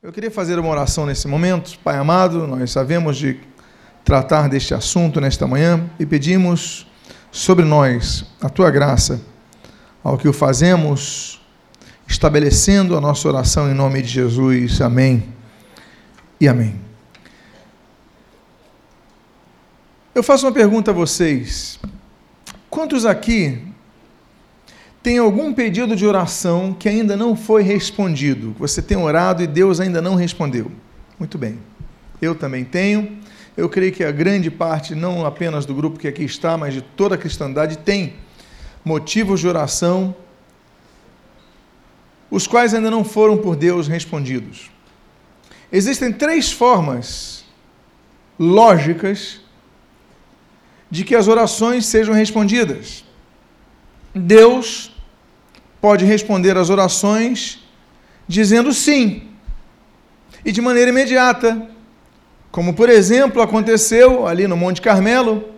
Eu queria fazer uma oração nesse momento. Pai amado, nós sabemos de tratar deste assunto nesta manhã e pedimos sobre nós a tua graça ao que o fazemos, estabelecendo a nossa oração em nome de Jesus. Amém e amém. Eu faço uma pergunta a vocês. Quantos aqui tem algum pedido de oração que ainda não foi respondido? Você tem orado e Deus ainda não respondeu? Muito bem. Eu também tenho. Eu creio que a grande parte, não apenas do grupo que aqui está, mas de toda a cristandade, tem motivos de oração, os quais ainda não foram por Deus respondidos. Existem três formas lógicas de que as orações sejam respondidas. Deus pode responder às orações dizendo sim, e de maneira imediata, como por exemplo aconteceu ali no Monte Carmelo,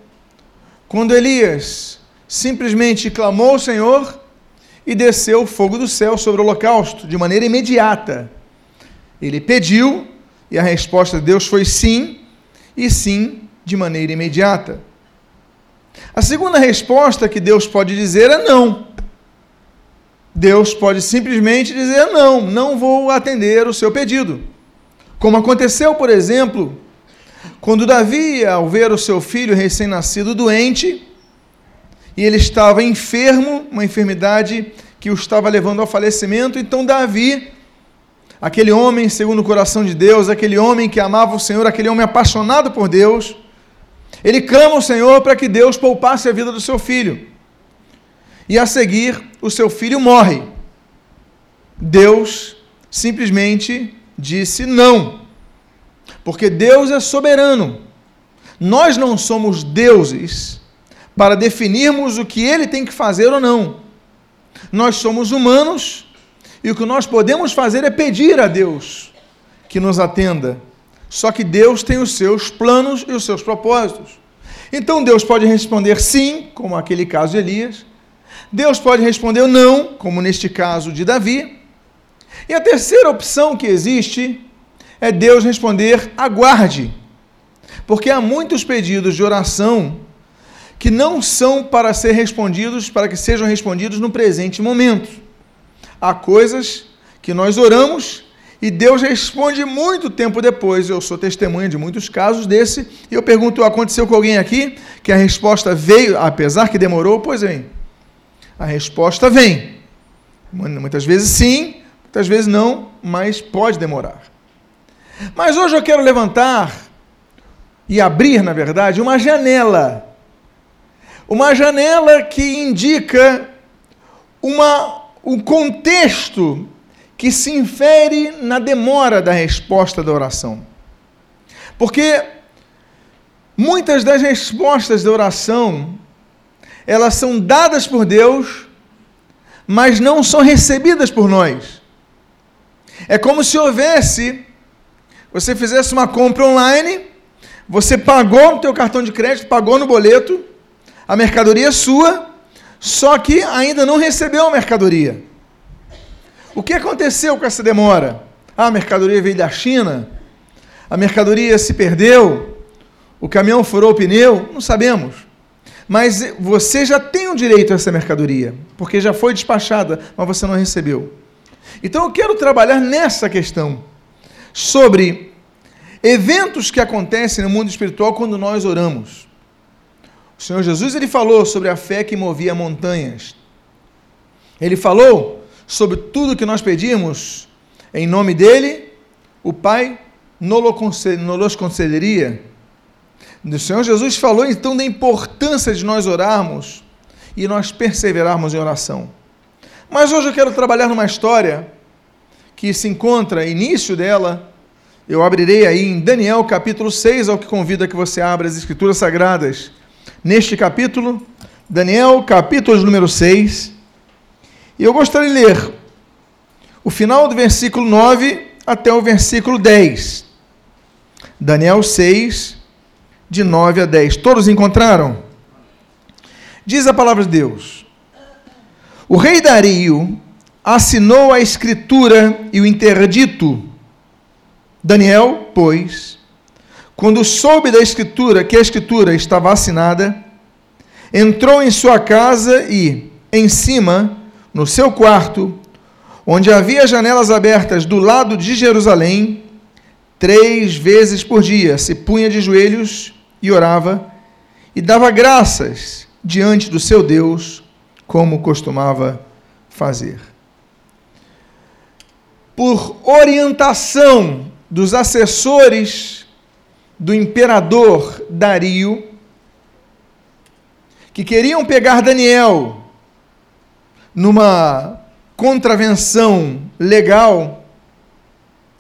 quando Elias simplesmente clamou ao Senhor e desceu o fogo do céu sobre o holocausto, de maneira imediata. Ele pediu e a resposta de Deus foi sim, e sim de maneira imediata. A segunda resposta que Deus pode dizer é não. Deus pode simplesmente dizer não, não vou atender o seu pedido. Como aconteceu, por exemplo, quando Davi, ao ver o seu filho recém-nascido doente, e ele estava enfermo, uma enfermidade que o estava levando ao falecimento, então Davi, aquele homem segundo o coração de Deus, aquele homem que amava o Senhor, aquele homem apaixonado por Deus, ele clama ao Senhor para que Deus poupasse a vida do seu filho. E a seguir, o seu filho morre. Deus simplesmente disse não. Porque Deus é soberano. Nós não somos deuses para definirmos o que ele tem que fazer ou não. Nós somos humanos e o que nós podemos fazer é pedir a Deus que nos atenda só que Deus tem os seus planos e os seus propósitos. Então Deus pode responder sim, como aquele caso de Elias. Deus pode responder não, como neste caso de Davi. E a terceira opção que existe é Deus responder aguarde. Porque há muitos pedidos de oração que não são para ser respondidos, para que sejam respondidos no presente momento. Há coisas que nós oramos e Deus responde muito tempo depois. Eu sou testemunha de muitos casos desse. E eu pergunto: aconteceu com alguém aqui que a resposta veio, apesar que demorou? Pois vem. A resposta vem. Muitas vezes sim, muitas vezes não, mas pode demorar. Mas hoje eu quero levantar e abrir, na verdade, uma janela. Uma janela que indica uma, um contexto que se infere na demora da resposta da oração. Porque muitas das respostas da oração, elas são dadas por Deus, mas não são recebidas por nós. É como se houvesse, você fizesse uma compra online, você pagou no teu cartão de crédito, pagou no boleto, a mercadoria é sua, só que ainda não recebeu a mercadoria. O que aconteceu com essa demora? Ah, a mercadoria veio da China, a mercadoria se perdeu, o caminhão furou o pneu, não sabemos. Mas você já tem o direito a essa mercadoria, porque já foi despachada, mas você não recebeu. Então eu quero trabalhar nessa questão sobre eventos que acontecem no mundo espiritual quando nós oramos. O Senhor Jesus ele falou sobre a fé que movia montanhas. Ele falou sobre tudo que nós pedimos, em nome dele, o Pai nos concederia. O Senhor Jesus falou então da importância de nós orarmos e nós perseverarmos em oração. Mas hoje eu quero trabalhar numa história que se encontra, início dela, eu abrirei aí em Daniel capítulo 6, ao que convido a que você abra as Escrituras Sagradas. Neste capítulo, Daniel capítulo número 6, e eu gostaria de ler o final do versículo 9 até o versículo 10. Daniel 6, de 9 a 10. Todos encontraram? Diz a palavra de Deus: O rei Dario assinou a escritura e o interdito, Daniel, pois, quando soube da escritura que a escritura estava assinada, entrou em sua casa e, em cima, no seu quarto, onde havia janelas abertas do lado de Jerusalém, três vezes por dia se punha de joelhos e orava e dava graças diante do seu Deus, como costumava fazer. Por orientação dos assessores do imperador Dario, que queriam pegar Daniel numa contravenção legal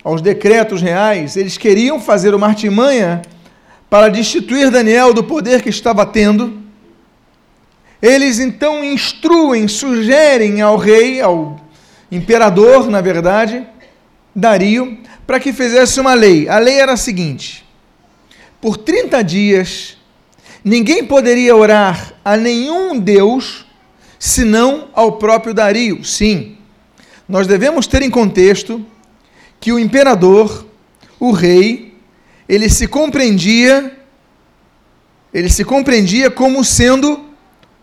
aos decretos reais, eles queriam fazer uma artimanha para destituir Daniel do poder que estava tendo. Eles então instruem, sugerem ao rei, ao imperador, na verdade, Dario, para que fizesse uma lei. A lei era a seguinte: por 30 dias, ninguém poderia orar a nenhum Deus senão ao próprio Dario. Sim, nós devemos ter em contexto que o imperador, o rei, ele se compreendia, ele se compreendia como sendo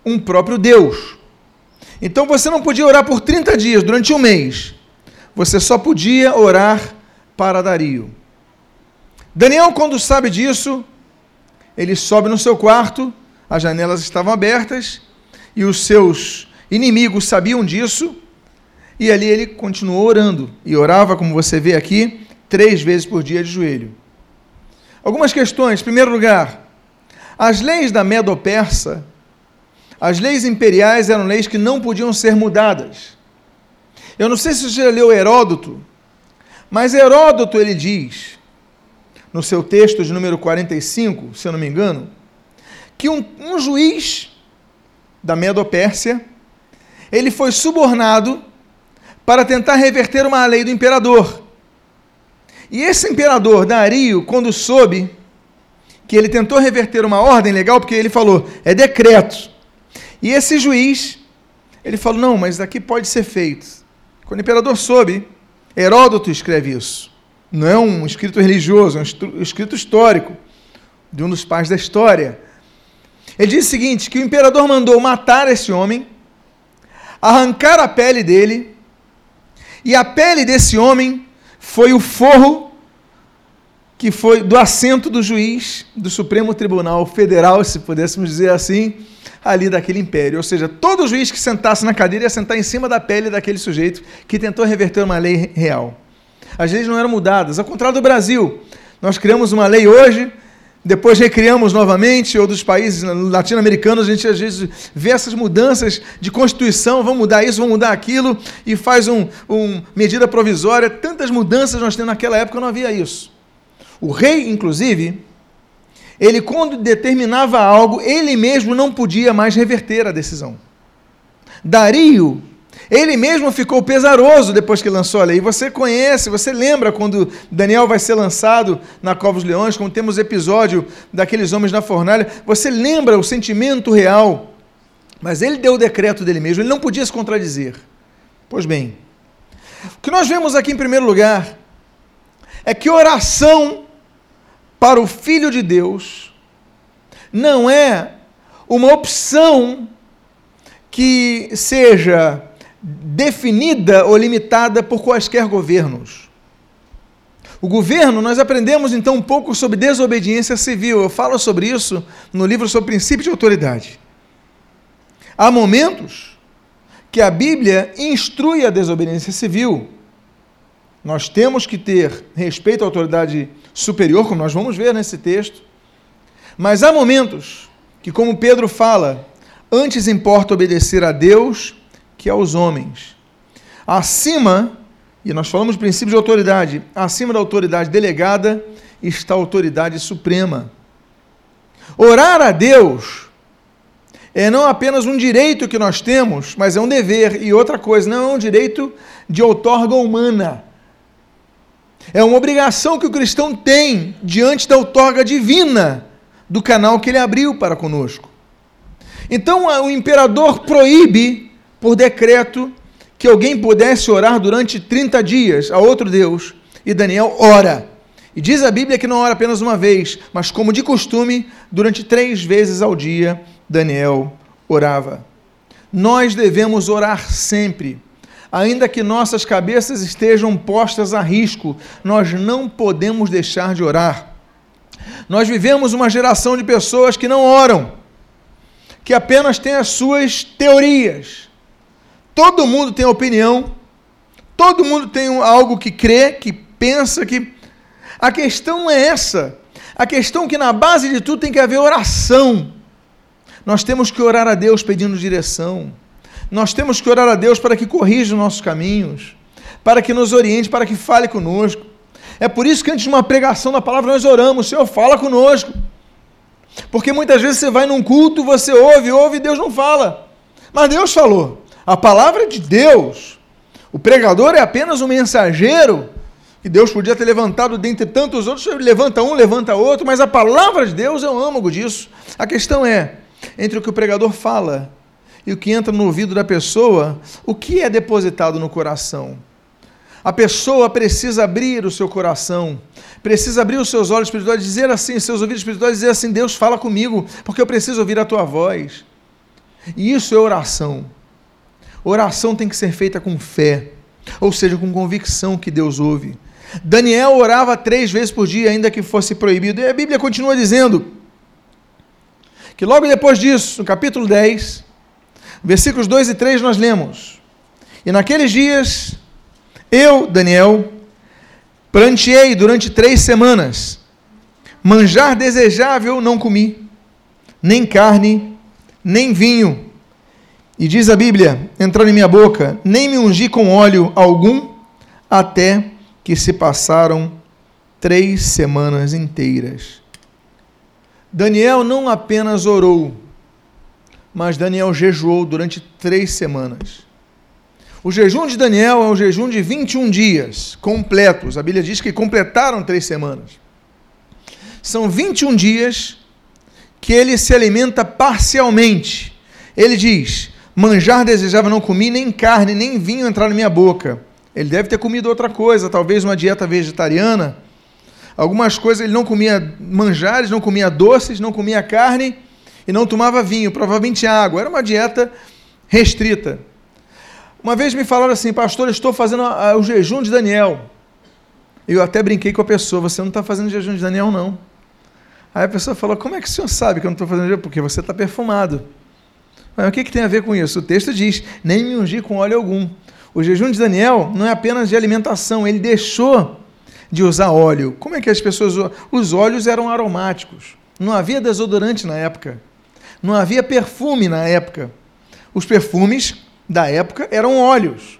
um próprio Deus. Então você não podia orar por 30 dias, durante um mês. Você só podia orar para Dario. Daniel, quando sabe disso, ele sobe no seu quarto, as janelas estavam abertas, e os seus inimigos sabiam disso, e ali ele continuou orando, e orava, como você vê aqui, três vezes por dia de joelho. Algumas questões. Em primeiro lugar, as leis da Medo-Persa, as leis imperiais eram leis que não podiam ser mudadas. Eu não sei se você já leu Heródoto, mas Heródoto ele diz, no seu texto de número 45, se eu não me engano, que um, um juiz da Medo-Pérsia, ele foi subornado para tentar reverter uma lei do imperador. E esse imperador, Dario, quando soube que ele tentou reverter uma ordem legal, porque ele falou, é decreto. E esse juiz, ele falou, não, mas aqui pode ser feito. Quando o imperador soube, Heródoto escreve isso. Não é um escrito religioso, é um escrito histórico, de um dos pais da história. Ele diz o seguinte: que o imperador mandou matar esse homem, arrancar a pele dele, e a pele desse homem foi o forro que foi do assento do juiz do Supremo Tribunal Federal, se pudéssemos dizer assim, ali daquele império. Ou seja, todo juiz que sentasse na cadeira ia sentar em cima da pele daquele sujeito que tentou reverter uma lei real. As leis não eram mudadas, ao contrário do Brasil. Nós criamos uma lei hoje depois recriamos novamente, outros países latino-americanos, a gente às vezes vê essas mudanças de constituição, vamos mudar isso, vamos mudar aquilo, e faz uma um medida provisória. Tantas mudanças nós temos naquela época, não havia isso. O rei, inclusive, ele quando determinava algo, ele mesmo não podia mais reverter a decisão. Dario ele mesmo ficou pesaroso depois que lançou a lei. Você conhece, você lembra quando Daniel vai ser lançado na Cova dos Leões, quando temos episódio daqueles homens na fornalha. Você lembra o sentimento real. Mas ele deu o decreto dele mesmo, ele não podia se contradizer. Pois bem, o que nós vemos aqui em primeiro lugar é que oração para o Filho de Deus não é uma opção que seja definida ou limitada por quaisquer governos. O governo, nós aprendemos então um pouco sobre desobediência civil. Eu falo sobre isso no livro sobre princípio de autoridade. Há momentos que a Bíblia instrui a desobediência civil. Nós temos que ter respeito à autoridade superior, como nós vamos ver nesse texto. Mas há momentos que, como Pedro fala, antes importa obedecer a Deus que aos homens. Acima, e nós falamos do princípio de autoridade, acima da autoridade delegada está a autoridade suprema. Orar a Deus é não apenas um direito que nós temos, mas é um dever. E outra coisa, não é um direito de outorga humana. É uma obrigação que o cristão tem diante da outorga divina do canal que ele abriu para conosco. Então o imperador proíbe por decreto que alguém pudesse orar durante 30 dias a outro Deus. E Daniel ora. E diz a Bíblia que não ora apenas uma vez, mas como de costume, durante três vezes ao dia, Daniel orava. Nós devemos orar sempre. Ainda que nossas cabeças estejam postas a risco, nós não podemos deixar de orar. Nós vivemos uma geração de pessoas que não oram, que apenas têm as suas teorias. Todo mundo tem opinião, todo mundo tem algo que crê, que pensa, que. A questão não é essa. A questão é que na base de tudo tem que haver oração. Nós temos que orar a Deus pedindo direção. Nós temos que orar a Deus para que corrija os nossos caminhos, para que nos oriente, para que fale conosco. É por isso que antes de uma pregação da palavra nós oramos, Senhor, fala conosco. Porque muitas vezes você vai num culto, você ouve, ouve e Deus não fala. Mas Deus falou. A palavra de Deus. O pregador é apenas um mensageiro que Deus podia ter levantado dentre tantos outros, levanta um, levanta outro, mas a palavra de Deus é o âmago disso. A questão é, entre o que o pregador fala e o que entra no ouvido da pessoa, o que é depositado no coração? A pessoa precisa abrir o seu coração, precisa abrir os seus olhos espirituais, dizer assim, seus ouvidos espirituais, dizer assim: Deus, fala comigo, porque eu preciso ouvir a tua voz. E isso é oração. Oração tem que ser feita com fé, ou seja, com convicção que Deus ouve. Daniel orava três vezes por dia, ainda que fosse proibido. E a Bíblia continua dizendo que logo depois disso, no capítulo 10, versículos 2 e 3, nós lemos: E naqueles dias eu, Daniel, planteei durante três semanas. Manjar desejável não comi, nem carne, nem vinho. E diz a Bíblia, entrando em minha boca, nem me ungi com óleo algum, até que se passaram três semanas inteiras. Daniel não apenas orou, mas Daniel jejuou durante três semanas. O jejum de Daniel é um jejum de 21 dias completos. A Bíblia diz que completaram três semanas. São 21 dias que ele se alimenta parcialmente. Ele diz: Manjar desejava, não comi, nem carne, nem vinho entrar na minha boca. Ele deve ter comido outra coisa, talvez uma dieta vegetariana. Algumas coisas ele não comia manjares, não comia doces, não comia carne e não tomava vinho, provavelmente água. Era uma dieta restrita. Uma vez me falaram assim, pastor, estou fazendo o jejum de Daniel. Eu até brinquei com a pessoa, você não está fazendo jejum de Daniel, não. Aí a pessoa falou, como é que o senhor sabe que eu não estou fazendo jejum? Porque você está perfumado. Mas o que, que tem a ver com isso? O texto diz, nem me ungi com óleo algum. O jejum de Daniel não é apenas de alimentação, ele deixou de usar óleo. Como é que as pessoas... Os óleos eram aromáticos. Não havia desodorante na época. Não havia perfume na época. Os perfumes da época eram óleos.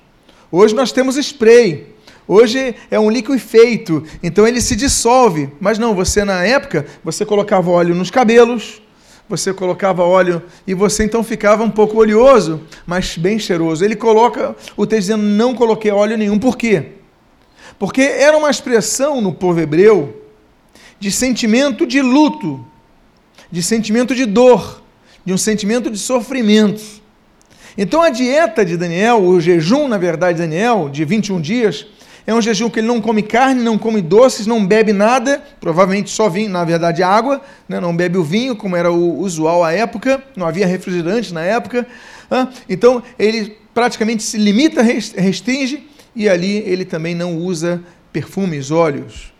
Hoje nós temos spray. Hoje é um líquido feito, então ele se dissolve. Mas não, você na época, você colocava óleo nos cabelos, você colocava óleo e você então ficava um pouco oleoso, mas bem cheiroso. Ele coloca o texto dizendo: não coloquei óleo nenhum. Por quê? Porque era uma expressão no povo hebreu de sentimento de luto, de sentimento de dor, de um sentimento de sofrimento. Então a dieta de Daniel, o jejum, na verdade, de Daniel, de 21 dias, é um jejum que ele não come carne, não come doces, não bebe nada, provavelmente só vinho, na verdade água, né? não bebe o vinho, como era o usual à época, não havia refrigerante na época. Né? Então ele praticamente se limita, restringe, e ali ele também não usa perfumes, óleos.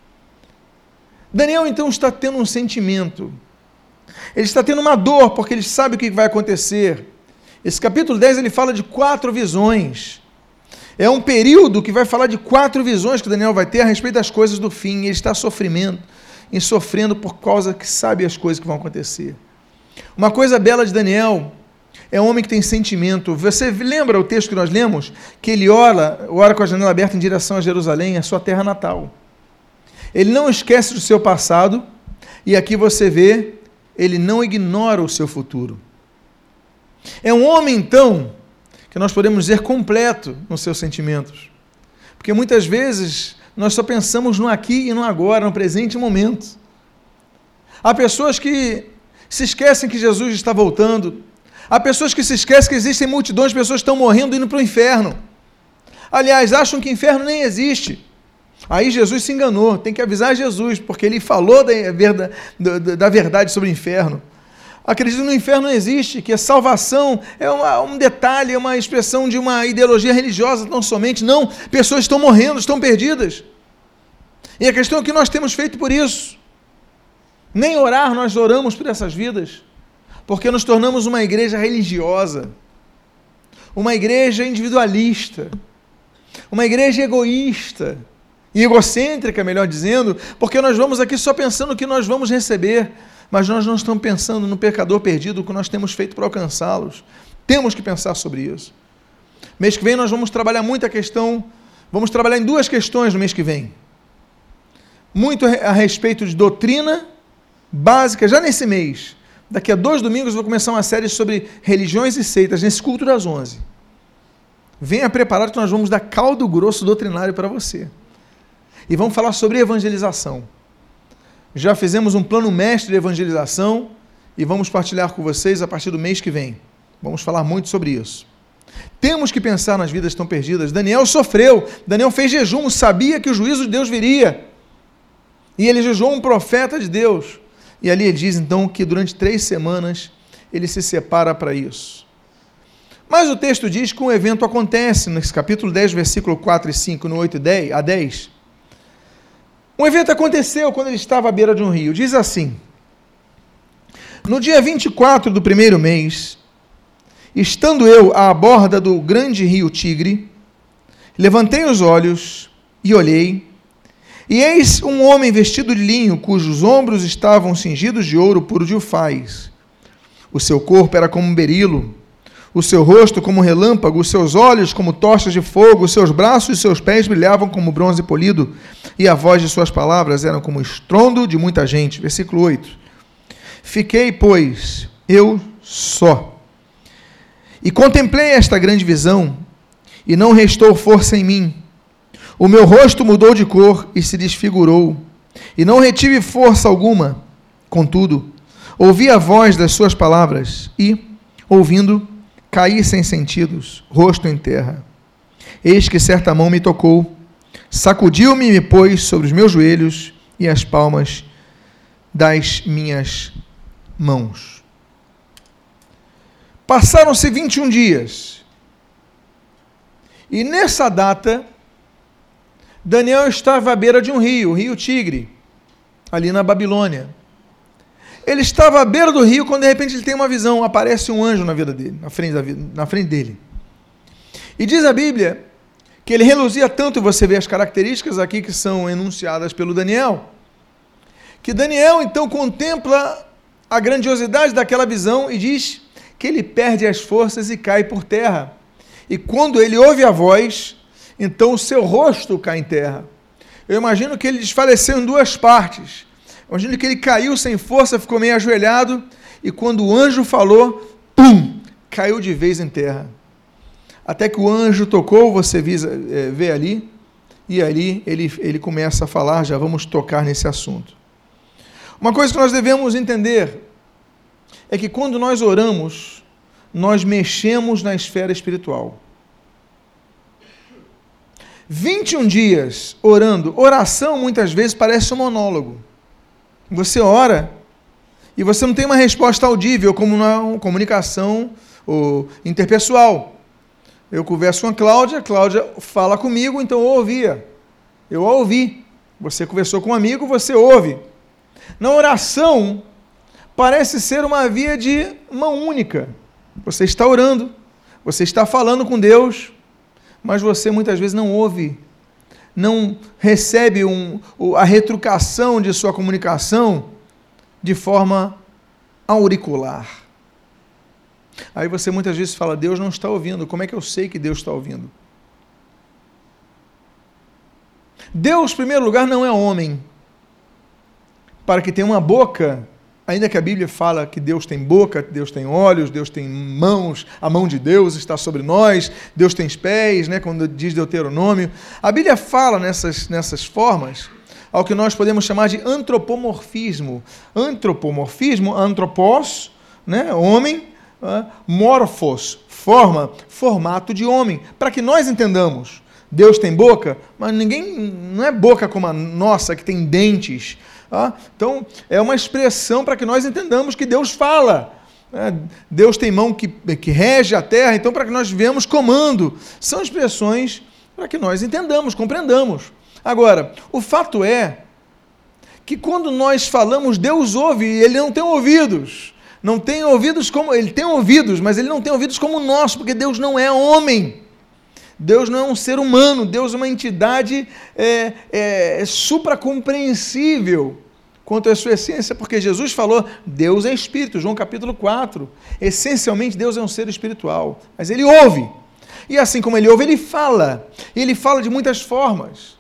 Daniel então está tendo um sentimento, ele está tendo uma dor, porque ele sabe o que vai acontecer. Esse capítulo 10 ele fala de quatro visões. É um período que vai falar de quatro visões que Daniel vai ter a respeito das coisas do fim. Ele está sofrendo, em sofrendo por causa que sabe as coisas que vão acontecer. Uma coisa bela de Daniel é um homem que tem sentimento. Você lembra o texto que nós lemos? Que ele ora, ora com a janela aberta em direção a Jerusalém, a sua terra natal. Ele não esquece do seu passado, e aqui você vê, ele não ignora o seu futuro. É um homem, então, que nós podemos dizer completo nos seus sentimentos. Porque muitas vezes nós só pensamos no aqui e no agora, no presente momento. Há pessoas que se esquecem que Jesus está voltando. Há pessoas que se esquecem que existem multidões de pessoas que estão morrendo indo para o inferno. Aliás, acham que inferno nem existe. Aí Jesus se enganou, tem que avisar Jesus, porque ele falou da da verdade sobre o inferno. Acredito no inferno não existe, que a salvação é uma, um detalhe, é uma expressão de uma ideologia religiosa, não somente. Não, pessoas estão morrendo, estão perdidas. E a questão é que nós temos feito por isso. Nem orar nós oramos por essas vidas, porque nos tornamos uma igreja religiosa, uma igreja individualista, uma igreja egoísta e egocêntrica, melhor dizendo, porque nós vamos aqui só pensando o que nós vamos receber, mas nós não estamos pensando no pecador perdido, o que nós temos feito para alcançá-los. Temos que pensar sobre isso. Mês que vem nós vamos trabalhar muito a questão, vamos trabalhar em duas questões no mês que vem. Muito a respeito de doutrina básica, já nesse mês. Daqui a dois domingos vou começar uma série sobre religiões e seitas, nesse culto das onze. Venha preparado que nós vamos dar caldo grosso doutrinário para você e vamos falar sobre evangelização. Já fizemos um plano mestre de evangelização e vamos partilhar com vocês a partir do mês que vem. Vamos falar muito sobre isso. Temos que pensar nas vidas estão perdidas. Daniel sofreu, Daniel fez jejum, sabia que o juízo de Deus viria. E ele jejuou um profeta de Deus. E ali ele diz então que durante três semanas ele se separa para isso. Mas o texto diz que um evento acontece, nesse capítulo 10, versículo 4 e 5, no 8 e 10, a 10. Um evento aconteceu quando ele estava à beira de um rio. Diz assim: No dia 24 do primeiro mês, estando eu à borda do grande rio Tigre, levantei os olhos e olhei, e eis um homem vestido de linho, cujos ombros estavam cingidos de ouro puro de ufaz. O seu corpo era como um berilo o seu rosto como relâmpago, os seus olhos como tochas de fogo, os seus braços e seus pés brilhavam como bronze polido, e a voz de suas palavras era como estrondo de muita gente. Versículo 8. Fiquei, pois, eu só. E contemplei esta grande visão, e não restou força em mim. O meu rosto mudou de cor e se desfigurou, e não retive força alguma. Contudo, ouvi a voz das suas palavras, e, ouvindo, caí sem sentidos, rosto em terra. Eis que certa mão me tocou, sacudiu-me e me pôs sobre os meus joelhos e as palmas das minhas mãos. Passaram-se 21 dias. E nessa data, Daniel estava à beira de um rio, o rio Tigre, ali na Babilônia. Ele estava à beira do rio quando de repente ele tem uma visão, aparece um anjo na vida dele, na frente, da vida, na frente dele. E diz a Bíblia que ele reluzia tanto, você vê as características aqui que são enunciadas pelo Daniel, que Daniel então contempla a grandiosidade daquela visão e diz que ele perde as forças e cai por terra. E quando ele ouve a voz, então o seu rosto cai em terra. Eu imagino que ele desfaleceu em duas partes. Imagina que ele caiu sem força, ficou meio ajoelhado, e quando o anjo falou, pum, caiu de vez em terra. Até que o anjo tocou, você eh, vê ali, e ali ele, ele começa a falar, já vamos tocar nesse assunto. Uma coisa que nós devemos entender é que quando nós oramos, nós mexemos na esfera espiritual. 21 dias orando, oração muitas vezes parece um monólogo. Você ora e você não tem uma resposta audível, como na comunicação ou interpessoal. Eu converso com a Cláudia, a Cláudia fala comigo, então eu ouvia. Eu a ouvi. Você conversou com um amigo, você ouve. Na oração, parece ser uma via de mão única. Você está orando, você está falando com Deus, mas você muitas vezes não ouve não recebe um, a retrucação de sua comunicação de forma auricular. Aí você muitas vezes fala, Deus não está ouvindo. Como é que eu sei que Deus está ouvindo? Deus, em primeiro lugar, não é homem para que tenha uma boca Ainda que a Bíblia fala que Deus tem boca, Deus tem olhos, Deus tem mãos, a mão de Deus está sobre nós, Deus tem pés, né, quando diz Deuteronômio. A Bíblia fala nessas, nessas formas ao que nós podemos chamar de antropomorfismo. Antropomorfismo, antropos, né, homem, morfos, forma, formato de homem, para que nós entendamos. Deus tem boca, mas ninguém não é boca como a nossa que tem dentes. Tá? Então é uma expressão para que nós entendamos que Deus fala. É, Deus tem mão que, que rege a terra, então para que nós vemos comando. São expressões para que nós entendamos, compreendamos. Agora, o fato é que quando nós falamos, Deus ouve e ele não tem ouvidos. Não tem ouvidos como. Ele tem ouvidos, mas ele não tem ouvidos como o nosso, porque Deus não é homem. Deus não é um ser humano, Deus é uma entidade é, é, supracompreensível quanto à sua essência, porque Jesus falou, Deus é espírito, João capítulo 4. Essencialmente, Deus é um ser espiritual, mas ele ouve. E assim como ele ouve, ele fala. E ele fala de muitas formas.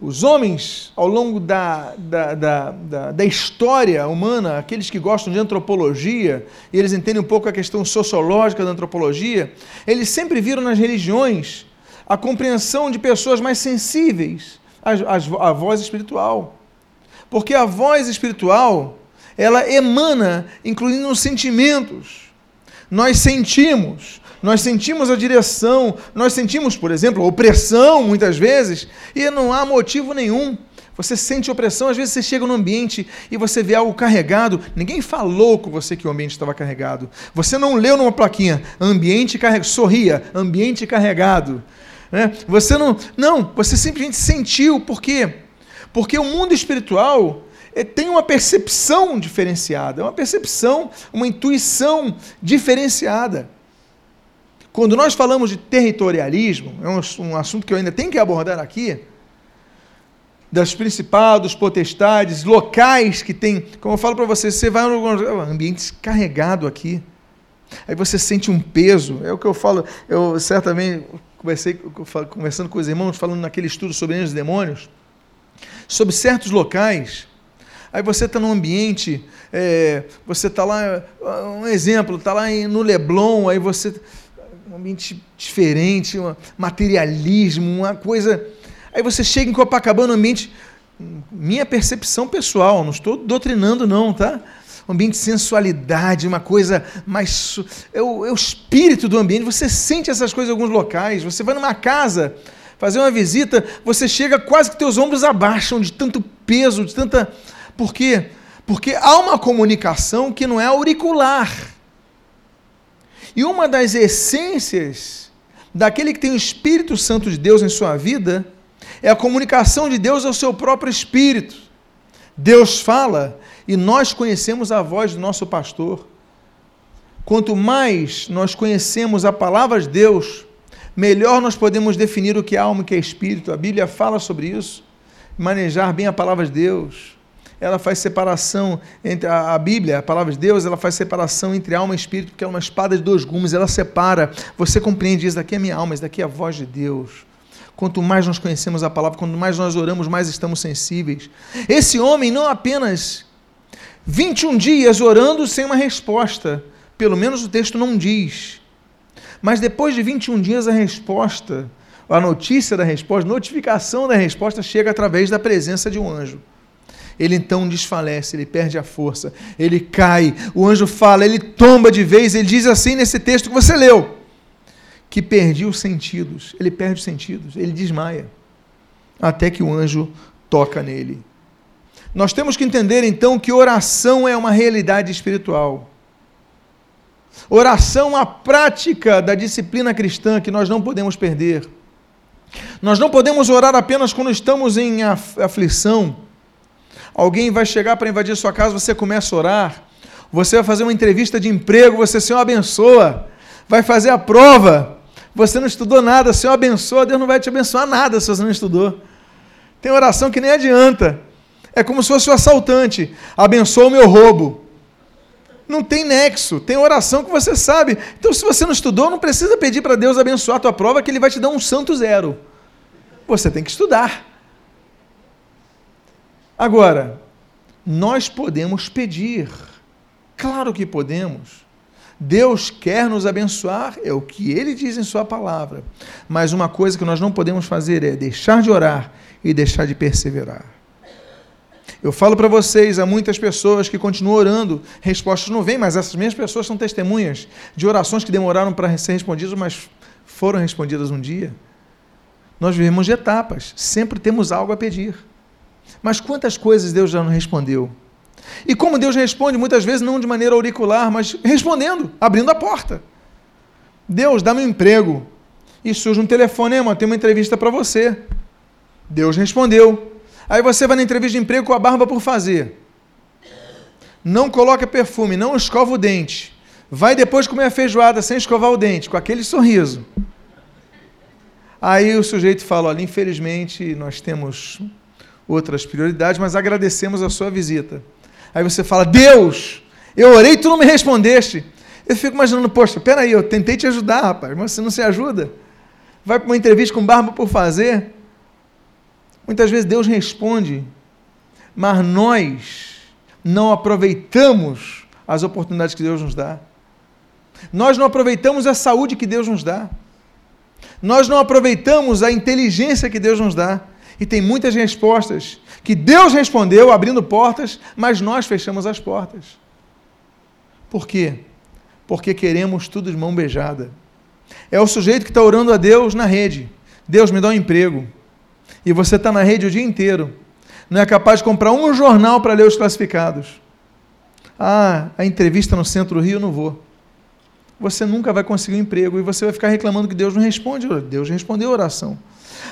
Os homens, ao longo da, da, da, da, da história humana, aqueles que gostam de antropologia, e eles entendem um pouco a questão sociológica da antropologia, eles sempre viram nas religiões a compreensão de pessoas mais sensíveis à, à, à voz espiritual. Porque a voz espiritual, ela emana, incluindo os sentimentos. Nós sentimos, nós sentimos a direção, nós sentimos, por exemplo, opressão muitas vezes, e não há motivo nenhum. Você sente opressão, às vezes você chega no ambiente e você vê algo carregado. Ninguém falou com você que o ambiente estava carregado. Você não leu numa plaquinha, ambiente carregado, sorria, ambiente carregado. Né? Você não. Não, você simplesmente sentiu. Por quê? Porque o mundo espiritual eh, tem uma percepção diferenciada, uma percepção, uma intuição diferenciada. Quando nós falamos de territorialismo, é um, um assunto que eu ainda tenho que abordar aqui, das principados, potestades, locais que tem, como eu falo para você, você vai um ambiente carregado aqui. Aí você sente um peso, é o que eu falo, eu certamente conversei conversando com os irmãos, falando naquele estudo sobre anjos e demônios, sobre certos locais. Aí você está num ambiente, é, você está lá, um exemplo, está lá no Leblon, aí você um ambiente diferente, um materialismo, uma coisa. Aí você chega em Copacabana, um ambiente. Minha percepção pessoal, não estou doutrinando, não, tá? Um ambiente de sensualidade, uma coisa mais. É o, é o espírito do ambiente. Você sente essas coisas em alguns locais. Você vai numa casa fazer uma visita, você chega quase que teus ombros abaixam de tanto peso, de tanta. Por quê? Porque há uma comunicação que não é auricular e uma das essências daquele que tem o Espírito Santo de Deus em sua vida é a comunicação de Deus ao seu próprio espírito. Deus fala e nós conhecemos a voz do nosso pastor. Quanto mais nós conhecemos a palavra de Deus, melhor nós podemos definir o que é alma e o que é espírito. A Bíblia fala sobre isso. Manejar bem a palavra de Deus ela faz separação entre a, a, Bíblia, a palavra de Deus, ela faz separação entre alma e espírito, porque é uma espada de dois gumes, ela separa. Você compreende isso daqui é minha alma, isso daqui é a voz de Deus. Quanto mais nós conhecemos a palavra, quanto mais nós oramos, mais estamos sensíveis. Esse homem não apenas 21 dias orando sem uma resposta, pelo menos o texto não diz. Mas depois de 21 dias a resposta, a notícia da resposta, notificação da resposta chega através da presença de um anjo ele então desfalece, ele perde a força, ele cai. O anjo fala, ele tomba de vez, ele diz assim nesse texto que você leu, que perdi os sentidos. Ele perde os sentidos, ele desmaia, até que o anjo toca nele. Nós temos que entender então que oração é uma realidade espiritual. Oração, a prática da disciplina cristã que nós não podemos perder. Nós não podemos orar apenas quando estamos em aflição Alguém vai chegar para invadir sua casa, você começa a orar. Você vai fazer uma entrevista de emprego, você, Senhor, abençoa. Vai fazer a prova, você não estudou nada, Senhor, abençoa. Deus não vai te abençoar nada se você não estudou. Tem oração que nem adianta. É como se fosse o assaltante. Abençoa o meu roubo. Não tem nexo. Tem oração que você sabe. Então, se você não estudou, não precisa pedir para Deus abençoar a tua prova, que Ele vai te dar um santo zero. Você tem que estudar. Agora, nós podemos pedir. Claro que podemos. Deus quer nos abençoar, é o que ele diz em Sua palavra. Mas uma coisa que nós não podemos fazer é deixar de orar e deixar de perseverar. Eu falo para vocês, há muitas pessoas que continuam orando, respostas não vêm, mas essas mesmas pessoas são testemunhas de orações que demoraram para ser respondidas, mas foram respondidas um dia. Nós vivemos de etapas, sempre temos algo a pedir. Mas quantas coisas Deus já não respondeu? E como Deus responde, muitas vezes não de maneira auricular, mas respondendo, abrindo a porta. Deus, dá-me um emprego. E surge um telefonema, tem uma entrevista para você. Deus respondeu. Aí você vai na entrevista de emprego com a barba por fazer. Não coloca perfume, não escova o dente. Vai depois comer a feijoada sem escovar o dente, com aquele sorriso. Aí o sujeito fala: olha, infelizmente nós temos outras prioridades, mas agradecemos a sua visita. Aí você fala: Deus, eu orei e tu não me respondeste. Eu fico imaginando: poxa, peraí, eu tentei te ajudar, rapaz, mas você não se ajuda. Vai para uma entrevista com barba por fazer. Muitas vezes Deus responde, mas nós não aproveitamos as oportunidades que Deus nos dá. Nós não aproveitamos a saúde que Deus nos dá. Nós não aproveitamos a inteligência que Deus nos dá. E tem muitas respostas que Deus respondeu abrindo portas, mas nós fechamos as portas. Por quê? Porque queremos tudo de mão beijada. É o sujeito que está orando a Deus na rede. Deus me dá um emprego. E você está na rede o dia inteiro. Não é capaz de comprar um jornal para ler os classificados. Ah, a entrevista no centro do Rio, não vou. Você nunca vai conseguir um emprego e você vai ficar reclamando que Deus não responde. Deus respondeu a oração.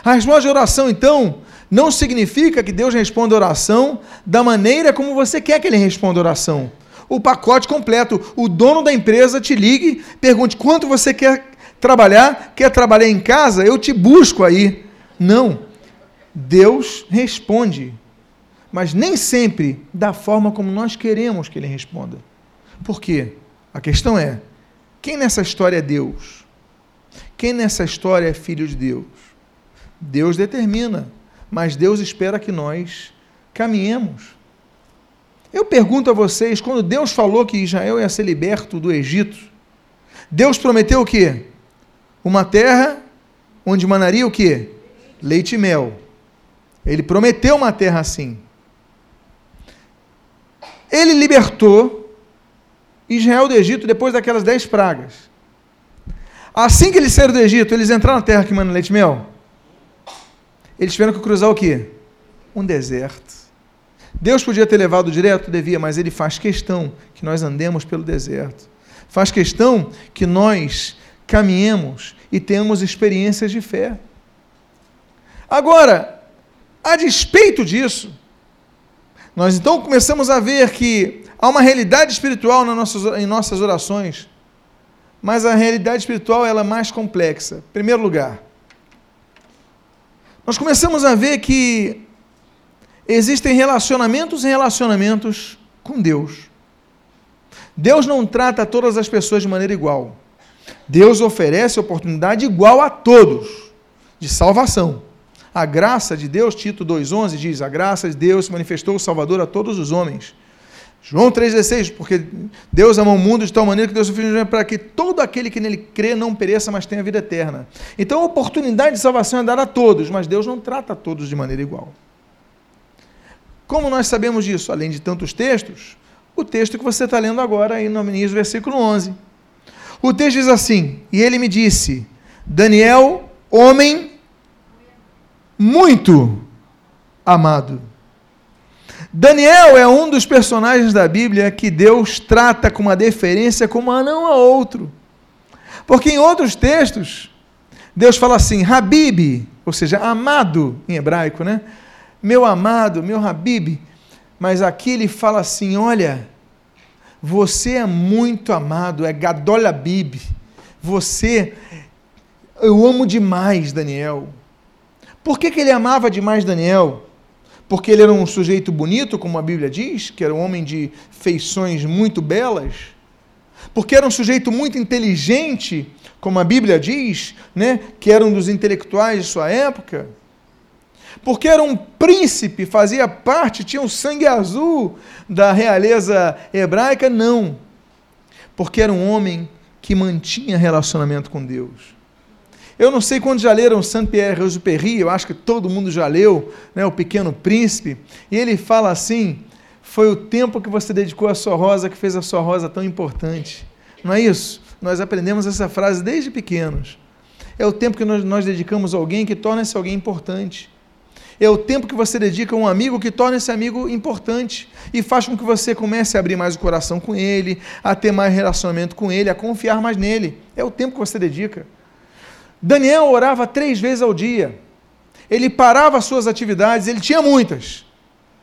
A resposta de oração, então, não significa que Deus responda a oração da maneira como você quer que Ele responda a oração. O pacote completo. O dono da empresa te ligue, pergunte quanto você quer trabalhar, quer trabalhar em casa, eu te busco aí. Não. Deus responde, mas nem sempre da forma como nós queremos que Ele responda. Por quê? A questão é: quem nessa história é Deus? Quem nessa história é filho de Deus? Deus determina, mas Deus espera que nós caminhemos. Eu pergunto a vocês, quando Deus falou que Israel ia ser liberto do Egito, Deus prometeu o quê? Uma terra onde manaria o quê? Leite e mel. Ele prometeu uma terra assim. Ele libertou Israel do Egito depois daquelas dez pragas. Assim que eles saíram do Egito, eles entraram na terra que manda leite e mel. Eles tiveram que cruzar o quê? Um deserto. Deus podia ter levado direto, devia, mas ele faz questão que nós andemos pelo deserto. Faz questão que nós caminhemos e tenhamos experiências de fé. Agora, a despeito disso, nós então começamos a ver que há uma realidade espiritual em nossas orações, mas a realidade espiritual ela é mais complexa. Em primeiro lugar, nós começamos a ver que existem relacionamentos e relacionamentos com Deus. Deus não trata todas as pessoas de maneira igual. Deus oferece oportunidade igual a todos de salvação. A graça de Deus, Tito 2,11 diz: A graça de Deus se manifestou o Salvador a todos os homens. João 3,16, porque Deus amou o mundo de tal maneira que Deus o Filho para que todo aquele que nele crê não pereça, mas tenha vida eterna. Então a oportunidade de salvação é dada a todos, mas Deus não trata a todos de maneira igual. Como nós sabemos disso? Além de tantos textos, o texto que você está lendo agora, aí no início versículo 11. O texto diz assim: E ele me disse, Daniel, homem muito amado. Daniel é um dos personagens da Bíblia que Deus trata com uma deferência como a não a outro. Porque em outros textos, Deus fala assim, Habib, ou seja, amado em hebraico, né? Meu amado, meu Habib. Mas aqui ele fala assim: olha, você é muito amado, é Gadol Habib. Você, eu amo demais Daniel. Por que, que ele amava demais Daniel? Porque ele era um sujeito bonito, como a Bíblia diz, que era um homem de feições muito belas, porque era um sujeito muito inteligente, como a Bíblia diz, né, que era um dos intelectuais de sua época, porque era um príncipe, fazia parte, tinha o um sangue azul da realeza hebraica, não, porque era um homem que mantinha relacionamento com Deus. Eu não sei quando já leram Saint-Pierre Exupéry, eu acho que todo mundo já leu, né, O Pequeno Príncipe, e ele fala assim: foi o tempo que você dedicou à sua rosa que fez a sua rosa tão importante. Não é isso? Nós aprendemos essa frase desde pequenos. É o tempo que nós, nós dedicamos a alguém que torna esse alguém importante. É o tempo que você dedica a um amigo que torna esse amigo importante e faz com que você comece a abrir mais o coração com ele, a ter mais relacionamento com ele, a confiar mais nele. É o tempo que você dedica. Daniel orava três vezes ao dia. Ele parava suas atividades, ele tinha muitas,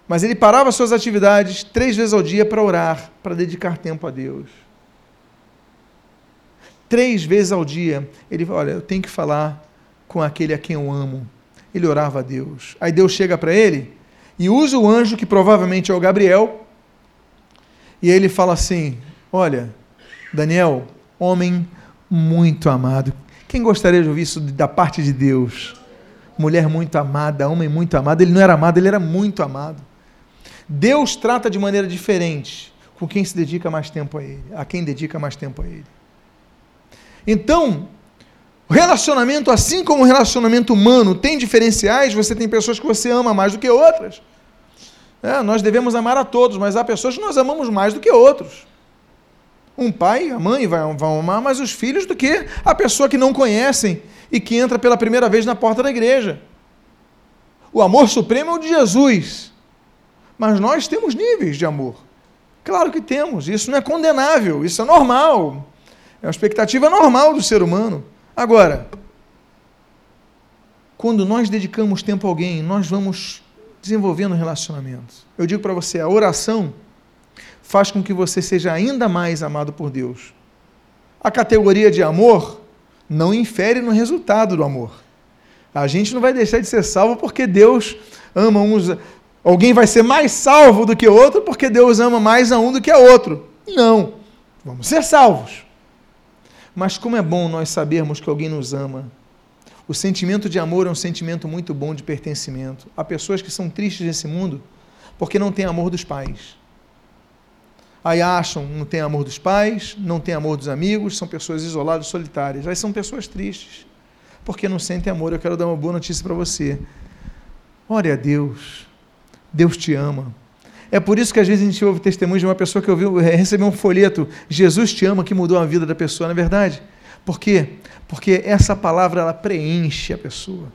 mas ele parava suas atividades três vezes ao dia para orar, para dedicar tempo a Deus. Três vezes ao dia, ele Olha, eu tenho que falar com aquele a quem eu amo ele orava a Deus. Aí Deus chega para ele e usa o anjo, que provavelmente é o Gabriel, e ele fala assim: Olha, Daniel, homem muito amado. Quem gostaria de ouvir isso da parte de Deus? Mulher muito amada, homem muito amado. Ele não era amado, ele era muito amado. Deus trata de maneira diferente com quem se dedica mais tempo a Ele, a quem dedica mais tempo a Ele. Então, relacionamento, assim como o relacionamento humano, tem diferenciais, você tem pessoas que você ama mais do que outras. É, nós devemos amar a todos, mas há pessoas que nós amamos mais do que outros. Um pai, a mãe vão amar mais os filhos do que a pessoa que não conhecem e que entra pela primeira vez na porta da igreja. O amor supremo é o de Jesus. Mas nós temos níveis de amor. Claro que temos. Isso não é condenável, isso é normal. É uma expectativa normal do ser humano. Agora, quando nós dedicamos tempo a alguém, nós vamos desenvolvendo relacionamentos. Eu digo para você, a oração faz com que você seja ainda mais amado por Deus. A categoria de amor não infere no resultado do amor. A gente não vai deixar de ser salvo porque Deus ama uns. Alguém vai ser mais salvo do que outro porque Deus ama mais a um do que a outro. Não. Vamos ser salvos. Mas como é bom nós sabermos que alguém nos ama. O sentimento de amor é um sentimento muito bom de pertencimento. Há pessoas que são tristes nesse mundo porque não têm amor dos pais. Aí acham, não tem amor dos pais, não tem amor dos amigos, são pessoas isoladas, solitárias. Aí são pessoas tristes porque não sentem amor. Eu quero dar uma boa notícia para você. Ore a Deus. Deus te ama. É por isso que às vezes a gente ouve testemunho de uma pessoa que ouviu, recebeu um folheto, Jesus te ama, que mudou a vida da pessoa, não é verdade? Por quê? Porque essa palavra ela preenche a pessoa.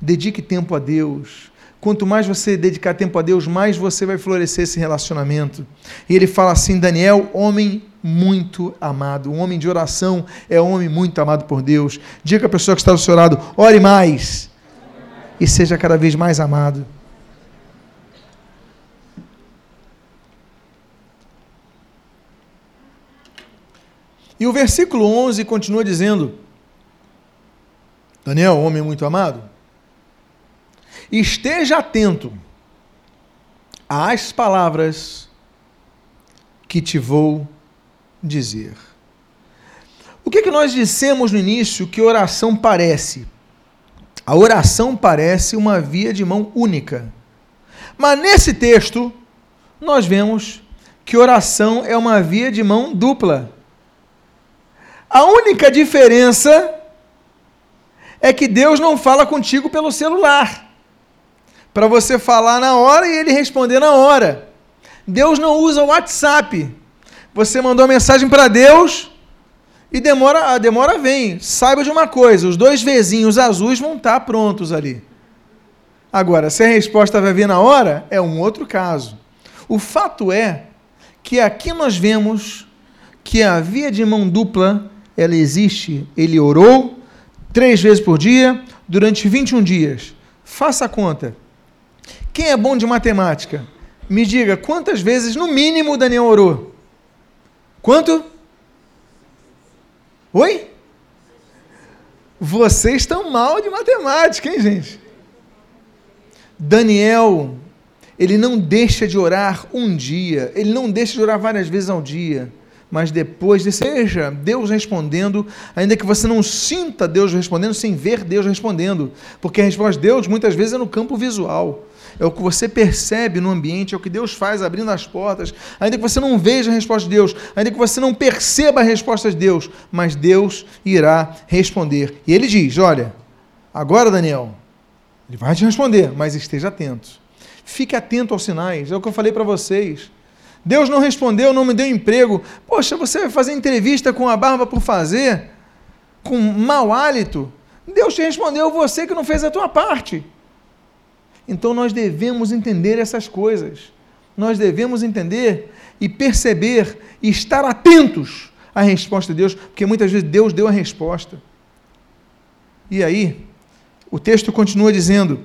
Dedique tempo a Deus. Quanto mais você dedicar tempo a Deus, mais você vai florescer esse relacionamento. E ele fala assim: Daniel, homem muito amado. Um homem de oração é um homem muito amado por Deus. Diga a pessoa que está do seu lado: ore mais e seja cada vez mais amado. E o versículo 11 continua dizendo: Daniel, homem muito amado, esteja atento às palavras que te vou dizer. O que, é que nós dissemos no início que oração parece? A oração parece uma via de mão única. Mas nesse texto, nós vemos que oração é uma via de mão dupla. A única diferença é que Deus não fala contigo pelo celular. Para você falar na hora e ele responder na hora. Deus não usa o WhatsApp. Você mandou mensagem para Deus e demora, a demora vem. Saiba de uma coisa, os dois vezinhos azuis vão estar prontos ali. Agora, se a resposta vai vir na hora, é um outro caso. O fato é que aqui nós vemos que a via de mão dupla ela existe. Ele orou três vezes por dia durante 21 dias. Faça a conta. Quem é bom de matemática? Me diga quantas vezes, no mínimo, Daniel orou? Quanto? Oi? Vocês estão mal de matemática, hein, gente? Daniel, ele não deixa de orar um dia, ele não deixa de orar várias vezes ao dia mas depois seja Deus respondendo, ainda que você não sinta Deus respondendo sem ver Deus respondendo, porque a resposta de Deus muitas vezes é no campo visual. É o que você percebe no ambiente, é o que Deus faz abrindo as portas, ainda que você não veja a resposta de Deus, ainda que você não perceba a resposta de Deus, mas Deus irá responder. E ele diz: Olha, agora, Daniel, ele vai te responder, mas esteja atento. Fique atento aos sinais, é o que eu falei para vocês. Deus não respondeu, não me deu emprego. Poxa, você vai fazer entrevista com a barba por fazer? Com mau hálito? Deus te respondeu, você que não fez a tua parte. Então nós devemos entender essas coisas. Nós devemos entender e perceber e estar atentos à resposta de Deus, porque muitas vezes Deus deu a resposta. E aí, o texto continua dizendo: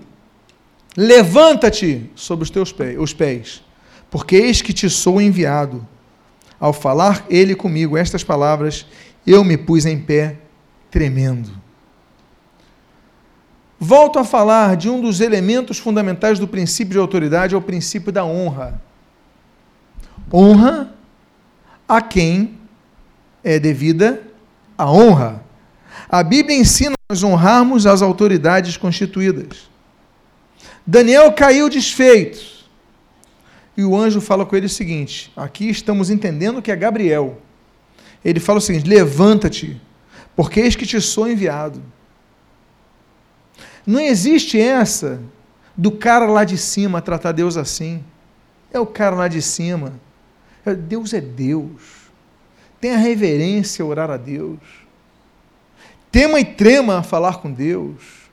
Levanta-te sobre os teus pés, os pés, porque eis que te sou enviado. Ao falar ele comigo estas palavras, eu me pus em pé, tremendo. Volto a falar de um dos elementos fundamentais do princípio de autoridade, é o princípio da honra. Honra a quem é devida a honra. A Bíblia ensina nós honrarmos as autoridades constituídas. Daniel caiu desfeito. E o anjo fala com ele o seguinte: aqui estamos entendendo que é Gabriel. Ele fala o seguinte: levanta-te, porque eis que te sou enviado. Não existe essa do cara lá de cima tratar Deus assim. É o cara lá de cima. É, Deus é Deus. Tenha reverência a orar a Deus. Tema e trema a falar com Deus.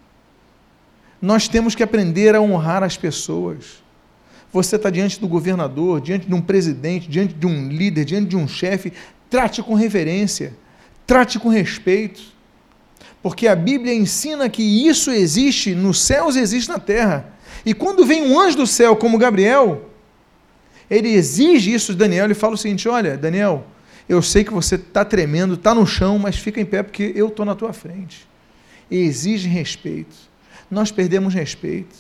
Nós temos que aprender a honrar as pessoas. Você está diante do governador, diante de um presidente, diante de um líder, diante de um chefe, trate com reverência, trate com respeito porque a Bíblia ensina que isso existe nos céus e existe na terra. E quando vem um anjo do céu como Gabriel, ele exige isso de Daniel, ele fala o seguinte: Olha, Daniel, eu sei que você está tremendo, está no chão, mas fica em pé porque eu estou na tua frente. E exige respeito. Nós perdemos respeito.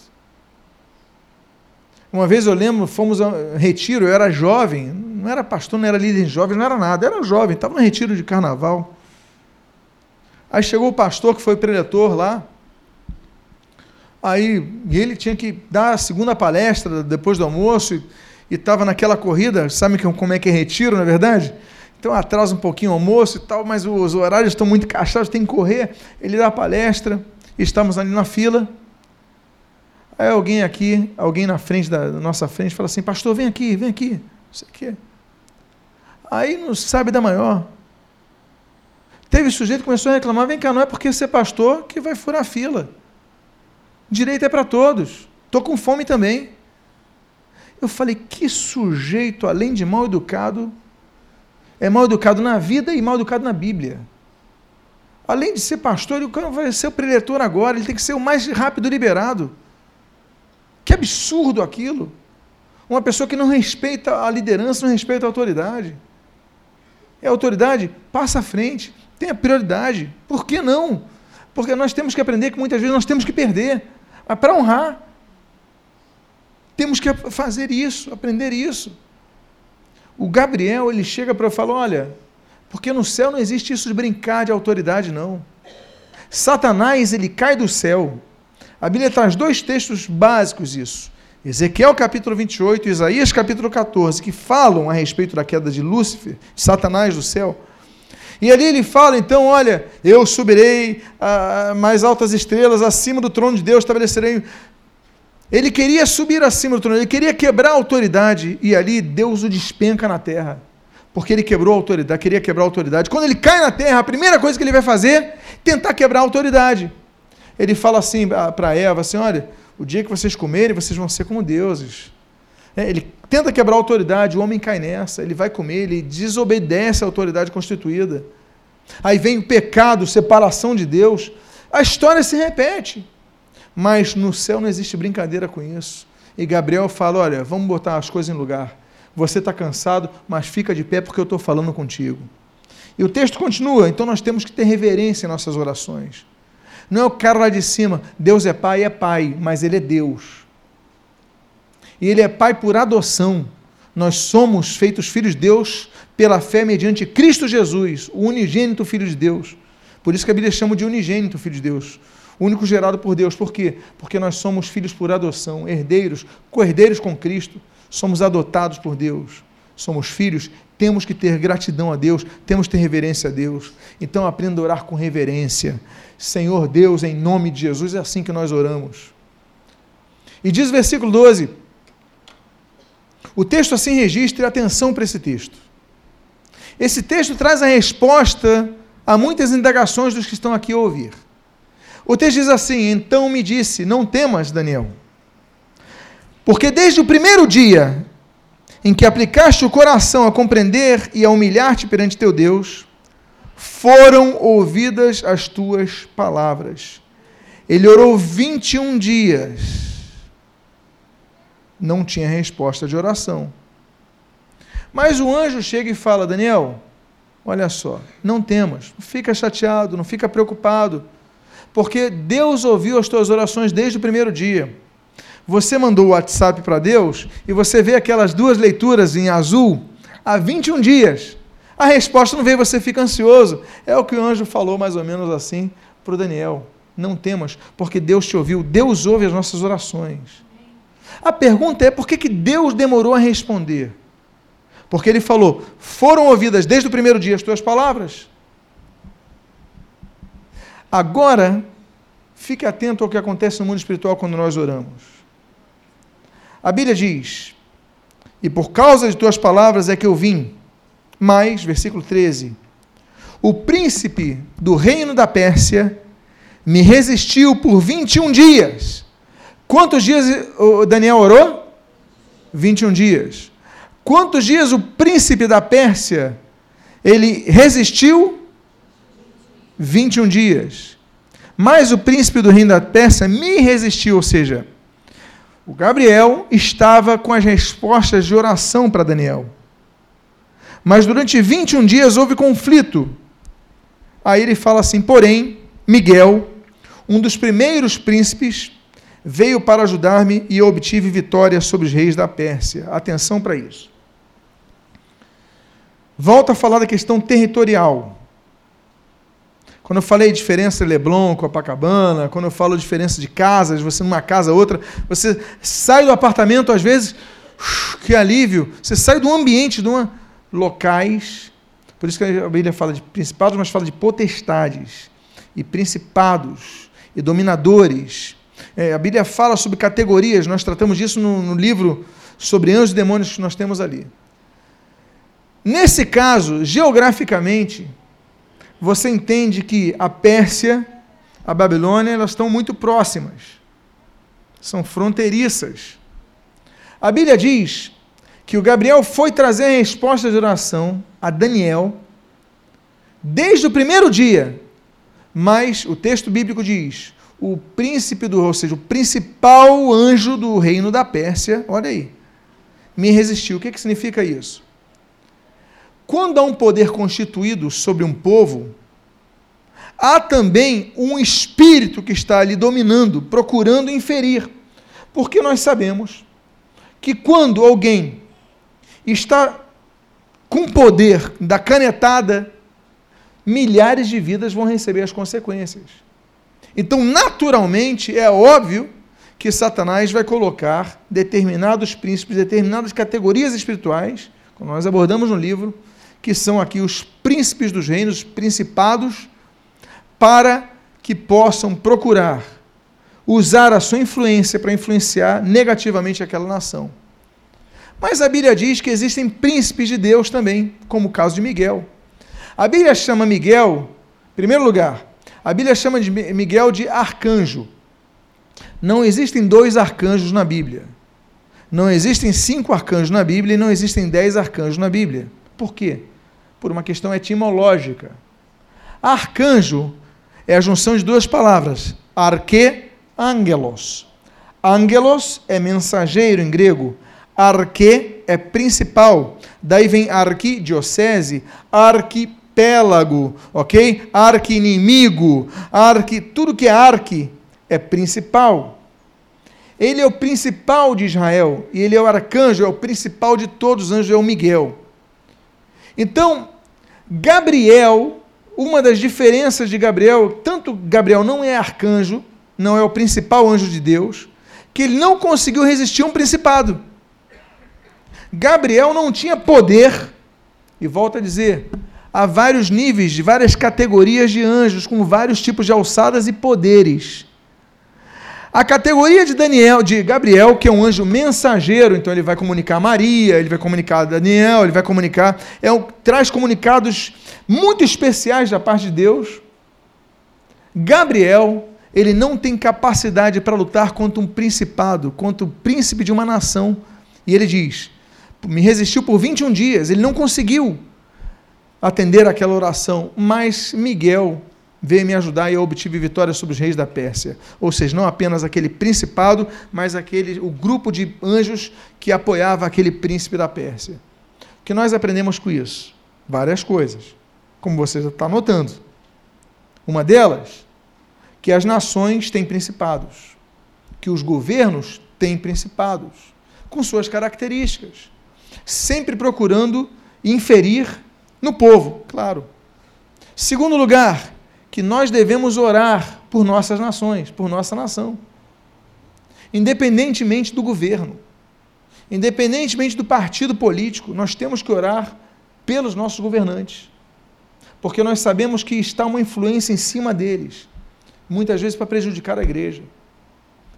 Uma vez eu lembro, fomos a retiro, eu era jovem, não era pastor, não era líder jovem, não era nada, era jovem, estava no retiro de carnaval. Aí chegou o pastor que foi preletor lá. Aí ele tinha que dar a segunda palestra depois do almoço e estava naquela corrida, sabe como é que é retiro, na é verdade? Então atrasa um pouquinho o almoço e tal, mas os horários estão muito encaixados, tem que correr. Ele dá a palestra, estamos ali na fila. Aí alguém aqui, alguém na frente da nossa frente, fala assim: Pastor, vem aqui, vem aqui. Não sei o quê. Aí não sabe da maior. Teve sujeito que começou a reclamar: vem cá, não é porque ser pastor que vai furar a fila. Direito é para todos. Estou com fome também. Eu falei: que sujeito, além de mal educado, é mal educado na vida e mal educado na Bíblia. Além de ser pastor, ele vai ser o preletor agora, ele tem que ser o mais rápido liberado. Que absurdo aquilo! Uma pessoa que não respeita a liderança, não respeita a autoridade. É autoridade, passa à frente. Tenha prioridade. Por que não? Porque nós temos que aprender que muitas vezes nós temos que perder. Mas para honrar, temos que fazer isso, aprender isso. O Gabriel, ele chega para eu falar, olha, porque no céu não existe isso de brincar de autoridade, não. Satanás, ele cai do céu. A Bíblia traz dois textos básicos isso. Ezequiel capítulo 28 e Isaías capítulo 14, que falam a respeito da queda de Lúcifer, Satanás do céu. E ali ele fala, então, olha, eu subirei a mais altas estrelas, acima do trono de Deus estabelecerei. Ele queria subir acima do trono, ele queria quebrar a autoridade, e ali Deus o despenca na terra. Porque ele quebrou a autoridade, queria quebrar a autoridade. Quando ele cai na terra, a primeira coisa que ele vai fazer tentar quebrar a autoridade. Ele fala assim para Eva, assim, olha, o dia que vocês comerem, vocês vão ser como deuses. É, ele tenta quebrar a autoridade, o homem cai nessa, ele vai comer, ele desobedece à autoridade constituída. Aí vem o pecado, separação de Deus. A história se repete. Mas no céu não existe brincadeira com isso. E Gabriel fala: olha, vamos botar as coisas em lugar. Você está cansado, mas fica de pé porque eu estou falando contigo. E o texto continua, então nós temos que ter reverência em nossas orações. Não é o cara lá de cima, Deus é pai, é pai, mas ele é Deus e ele é pai por adoção. Nós somos feitos filhos de Deus pela fé mediante Cristo Jesus, o unigênito Filho de Deus. Por isso que a Bíblia chama de unigênito Filho de Deus. Único gerado por Deus. Por quê? Porque nós somos filhos por adoção, herdeiros, co-herdeiros com Cristo. Somos adotados por Deus. Somos filhos, temos que ter gratidão a Deus, temos que ter reverência a Deus. Então aprenda a orar com reverência. Senhor Deus, em nome de Jesus, é assim que nós oramos. E diz o versículo 12: o texto assim registra, atenção para esse texto. Esse texto traz a resposta a muitas indagações dos que estão aqui a ouvir. O texto diz assim: Então me disse: Não temas, Daniel, porque desde o primeiro dia em que aplicaste o coração a compreender e a humilhar-te perante teu Deus, foram ouvidas as tuas palavras. Ele orou 21 dias. Não tinha resposta de oração. Mas o anjo chega e fala: Daniel, olha só, não temas, não fica chateado, não fica preocupado, porque Deus ouviu as tuas orações desde o primeiro dia. Você mandou o WhatsApp para Deus e você vê aquelas duas leituras em azul há 21 dias. A resposta não veio, você fica ansioso. É o que o anjo falou mais ou menos assim para o Daniel. Não temas, porque Deus te ouviu. Deus ouve as nossas orações. A pergunta é por que, que Deus demorou a responder? Porque ele falou: foram ouvidas desde o primeiro dia as tuas palavras. Agora, fique atento ao que acontece no mundo espiritual quando nós oramos. A Bíblia diz: E por causa de tuas palavras é que eu vim. Mas, versículo 13: O príncipe do reino da Pérsia me resistiu por 21 dias. Quantos dias Daniel orou? 21 dias. Quantos dias o príncipe da Pérsia ele resistiu? 21 dias. Mas o príncipe do reino da Pérsia me resistiu, ou seja, o Gabriel estava com as respostas de oração para Daniel. Mas durante 21 dias houve conflito. Aí ele fala assim: porém, Miguel, um dos primeiros príncipes, veio para ajudar-me e obtive vitória sobre os reis da Pérsia. Atenção para isso. Volta a falar da questão territorial. Quando eu falei diferença de Leblon, Copacabana, quando eu falo diferença de casas, você numa casa, outra, você sai do apartamento, às vezes, que alívio, você sai do ambiente, de uma locais, por isso que a Bíblia fala de principados, mas fala de potestades, e principados, e dominadores. É, a Bíblia fala sobre categorias, nós tratamos disso no, no livro sobre anjos e demônios que nós temos ali. Nesse caso, geograficamente, você entende que a Pérsia, a Babilônia, elas estão muito próximas. São fronteiriças. A Bíblia diz que o Gabriel foi trazer a resposta de oração a Daniel desde o primeiro dia. Mas o texto bíblico diz: o príncipe do, ou seja, o principal anjo do reino da Pérsia, olha aí, me resistiu. O que, que significa isso? Quando há um poder constituído sobre um povo, há também um espírito que está ali dominando, procurando inferir. Porque nós sabemos que quando alguém está com poder da canetada, milhares de vidas vão receber as consequências. Então, naturalmente, é óbvio que Satanás vai colocar determinados príncipes, determinadas categorias espirituais, como nós abordamos no livro, que são aqui os príncipes dos reinos, principados, para que possam procurar usar a sua influência para influenciar negativamente aquela nação. Mas a Bíblia diz que existem príncipes de Deus também, como o caso de Miguel. A Bíblia chama Miguel, em primeiro lugar, a Bíblia chama de Miguel de arcanjo. Não existem dois arcanjos na Bíblia. Não existem cinco arcanjos na Bíblia e não existem dez arcanjos na Bíblia. Por quê? por uma questão etimológica. Arcanjo é a junção de duas palavras, arque, angelos. Angelos é mensageiro em grego, arque é principal. Daí vem arquidiocese, arquipélago, ok? Arqui-inimigo, arqui, tudo que é arque é principal. Ele é o principal de Israel, e ele é o arcanjo, é o principal de todos os anjos, é o Miguel. Então, Gabriel, uma das diferenças de Gabriel, tanto Gabriel não é arcanjo, não é o principal anjo de Deus, que ele não conseguiu resistir a um principado. Gabriel não tinha poder, e volta a dizer, há vários níveis, de várias categorias de anjos, com vários tipos de alçadas e poderes. A categoria de Daniel, de Gabriel, que é um anjo mensageiro, então ele vai comunicar a Maria, ele vai comunicar a Daniel, ele vai comunicar, é um, traz comunicados muito especiais da parte de Deus. Gabriel ele não tem capacidade para lutar contra um principado, contra o príncipe de uma nação. E ele diz: me resistiu por 21 dias, ele não conseguiu atender aquela oração, mas Miguel veio me ajudar e eu obtive vitória sobre os reis da Pérsia. Ou seja, não apenas aquele principado, mas aquele o grupo de anjos que apoiava aquele príncipe da Pérsia. O que nós aprendemos com isso? Várias coisas, como você já está notando. Uma delas, que as nações têm principados, que os governos têm principados, com suas características, sempre procurando inferir no povo, claro. Segundo lugar, que nós devemos orar por nossas nações, por nossa nação, independentemente do governo, independentemente do partido político, nós temos que orar pelos nossos governantes, porque nós sabemos que está uma influência em cima deles muitas vezes para prejudicar a igreja.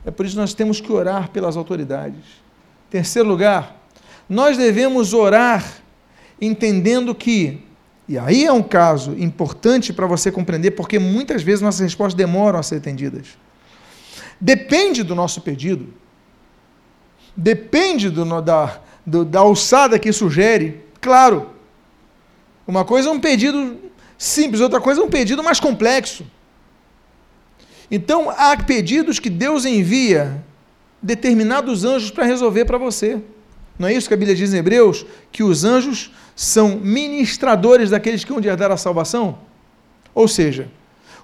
É por isso que nós temos que orar pelas autoridades. Terceiro lugar, nós devemos orar entendendo que, e aí é um caso importante para você compreender, porque muitas vezes nossas respostas demoram a ser atendidas. Depende do nosso pedido, depende do, da, do, da alçada que sugere. Claro, uma coisa é um pedido simples, outra coisa é um pedido mais complexo. Então, há pedidos que Deus envia determinados anjos para resolver para você. Não é isso que a Bíblia diz em Hebreus? Que os anjos são ministradores daqueles que vão herdar a salvação? Ou seja,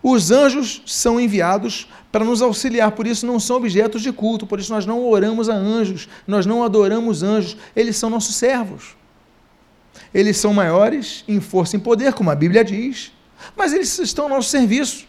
os anjos são enviados para nos auxiliar, por isso não são objetos de culto, por isso nós não oramos a anjos, nós não adoramos anjos, eles são nossos servos. Eles são maiores em força e em poder, como a Bíblia diz, mas eles estão ao nosso serviço.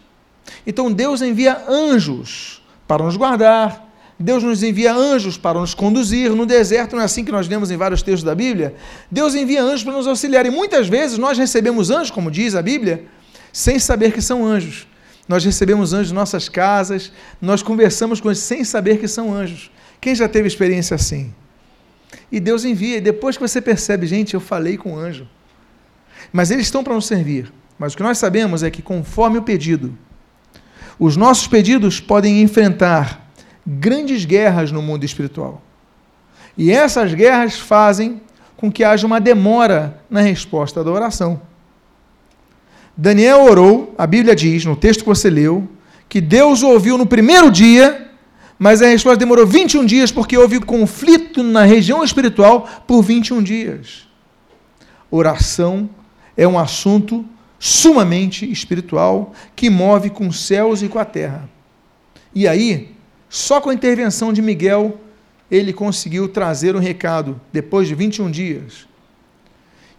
Então Deus envia anjos para nos guardar, Deus nos envia anjos para nos conduzir no deserto, não é assim que nós lemos em vários textos da Bíblia? Deus envia anjos para nos auxiliar, e muitas vezes nós recebemos anjos, como diz a Bíblia, sem saber que são anjos. Nós recebemos anjos em nossas casas, nós conversamos com eles sem saber que são anjos. Quem já teve experiência assim? E Deus envia, e depois que você percebe, gente, eu falei com o anjo. Mas eles estão para nos servir. Mas o que nós sabemos é que, conforme o pedido, os nossos pedidos podem enfrentar grandes guerras no mundo espiritual. E essas guerras fazem com que haja uma demora na resposta da oração. Daniel orou, a Bíblia diz, no texto que você leu, que Deus ouviu no primeiro dia, mas a resposta demorou 21 dias porque houve conflito na região espiritual por 21 dias. Oração é um assunto sumamente espiritual que move com os céus e com a terra. E aí, só com a intervenção de Miguel, ele conseguiu trazer o um recado depois de 21 dias.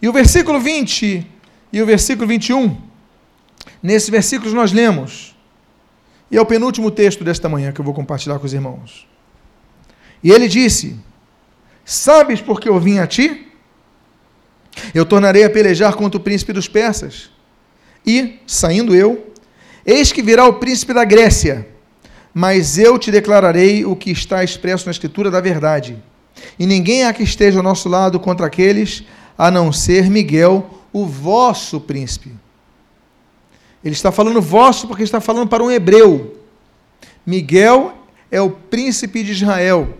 E o versículo 20 e o versículo 21, nesses versículos nós lemos, e é o penúltimo texto desta manhã que eu vou compartilhar com os irmãos. E ele disse: Sabes por que eu vim a ti? Eu tornarei a pelejar contra o príncipe dos persas e, saindo eu, eis que virá o príncipe da Grécia, mas eu te declararei o que está expresso na Escritura da verdade. E ninguém há que esteja ao nosso lado contra aqueles, a não ser Miguel, o vosso príncipe. Ele está falando vosso porque está falando para um hebreu. Miguel é o príncipe de Israel.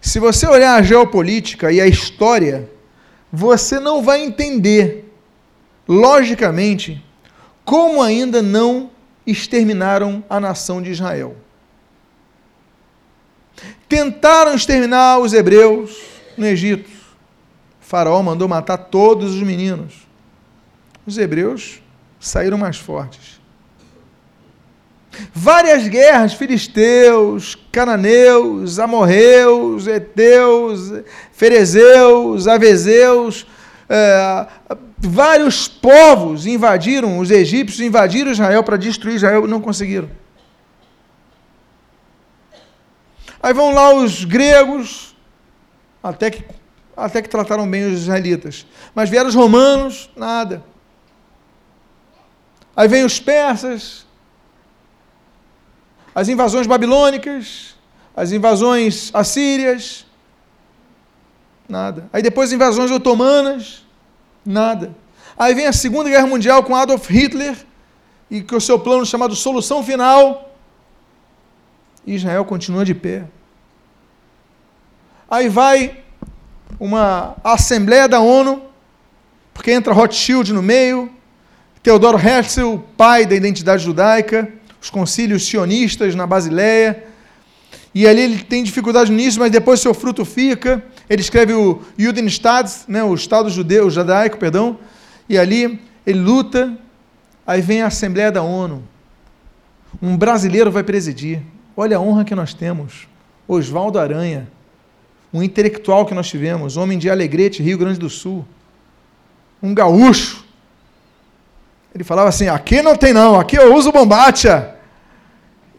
Se você olhar a geopolítica e a história, você não vai entender logicamente, como ainda não exterminaram a nação de Israel. Tentaram exterminar os hebreus no Egito. O faraó mandou matar todos os meninos. Os hebreus saíram mais fortes. Várias guerras, filisteus, cananeus, amorreus, eteus, ferezeus, avezeus, é, vários povos invadiram, os egípcios invadiram Israel para destruir Israel e não conseguiram. Aí vão lá os gregos, até que, até que trataram bem os israelitas. Mas vieram os romanos, nada. Aí vem os persas, as invasões babilônicas, as invasões assírias, nada. Aí depois invasões otomanas, Nada. Aí vem a Segunda Guerra Mundial com Adolf Hitler e com o seu plano chamado solução final, Israel continua de pé. Aí vai uma assembleia da ONU, porque entra Rothschild no meio, Teodoro Herzl, pai da identidade judaica, os concílios sionistas na Basileia, e ali ele tem dificuldade nisso, mas depois seu fruto fica. Ele escreve o Judenstaat, né, o Estado judeu, judaico, perdão, e ali ele luta. Aí vem a Assembleia da ONU. Um brasileiro vai presidir. Olha a honra que nós temos. Oswaldo Aranha, um intelectual que nós tivemos, homem de Alegrete, Rio Grande do Sul. Um gaúcho. Ele falava assim: aqui não tem não, aqui eu uso bombacha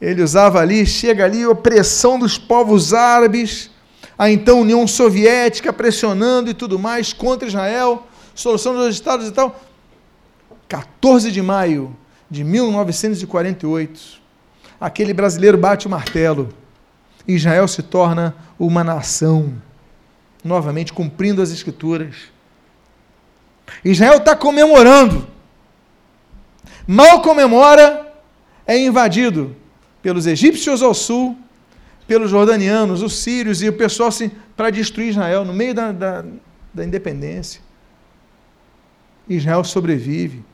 ele usava ali, chega ali, opressão dos povos árabes, a então União Soviética pressionando e tudo mais contra Israel, solução dos estados e tal. 14 de maio de 1948, aquele brasileiro bate o martelo. Israel se torna uma nação, novamente cumprindo as escrituras. Israel está comemorando. Mal comemora, é invadido pelos egípcios ao sul, pelos jordanianos, os sírios e o pessoal assim, para destruir Israel no meio da, da, da independência. Israel sobrevive.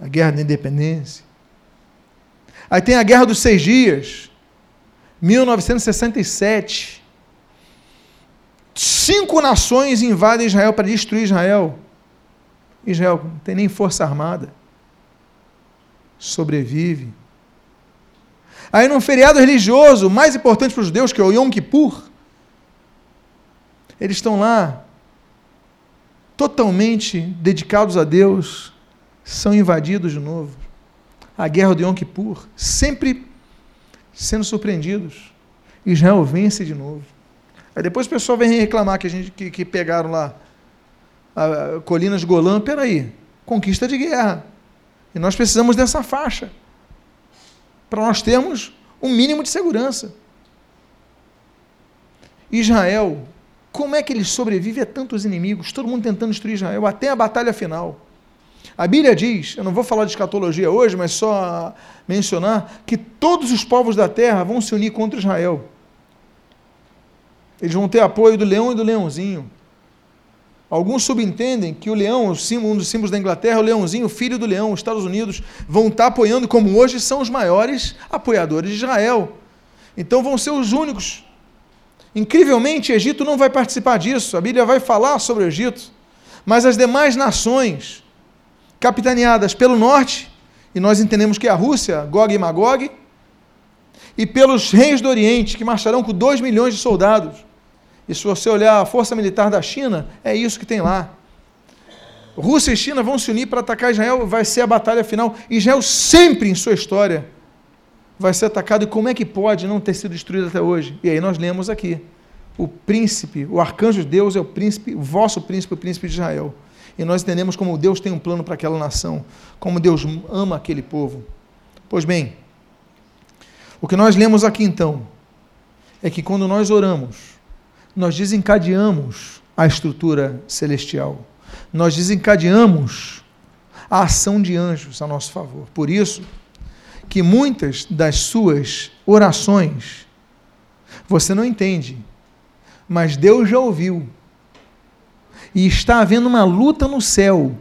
A guerra da independência. Aí tem a Guerra dos Seis Dias, 1967. Cinco nações invadem Israel para destruir Israel. Israel não tem nem força armada. Sobrevive. Aí num feriado religioso mais importante para os judeus, que é o Yom Kippur, eles estão lá totalmente dedicados a Deus, são invadidos de novo. A guerra do Yom Kippur, sempre sendo surpreendidos. Israel vence de novo. Aí depois o pessoal vem reclamar que, a gente, que, que pegaram lá a, a colinas Golã. Peraí, conquista de guerra. E nós precisamos dessa faixa para nós termos um mínimo de segurança. Israel, como é que ele sobrevive a tantos inimigos? Todo mundo tentando destruir Israel, até a batalha final. A Bíblia diz, eu não vou falar de escatologia hoje, mas só mencionar que todos os povos da terra vão se unir contra Israel. Eles vão ter apoio do leão e do leãozinho. Alguns subentendem que o leão, um dos símbolos da Inglaterra, o leãozinho, filho do leão, os Estados Unidos, vão estar apoiando, como hoje são os maiores apoiadores de Israel. Então vão ser os únicos. Incrivelmente, Egito não vai participar disso. A Bíblia vai falar sobre o Egito. Mas as demais nações, capitaneadas pelo norte, e nós entendemos que é a Rússia, Gog e Magog, e pelos reis do Oriente, que marcharão com 2 milhões de soldados e se você olhar a força militar da China, é isso que tem lá. Rússia e China vão se unir para atacar Israel, vai ser a batalha final. Israel sempre em sua história vai ser atacado. E como é que pode não ter sido destruído até hoje? E aí nós lemos aqui: o príncipe, o arcanjo de Deus é o príncipe, o vosso príncipe, o príncipe de Israel. E nós entendemos como Deus tem um plano para aquela nação, como Deus ama aquele povo. Pois bem, o que nós lemos aqui então é que quando nós oramos, nós desencadeamos a estrutura celestial. Nós desencadeamos a ação de anjos a nosso favor. Por isso que muitas das suas orações você não entende, mas Deus já ouviu. E está havendo uma luta no céu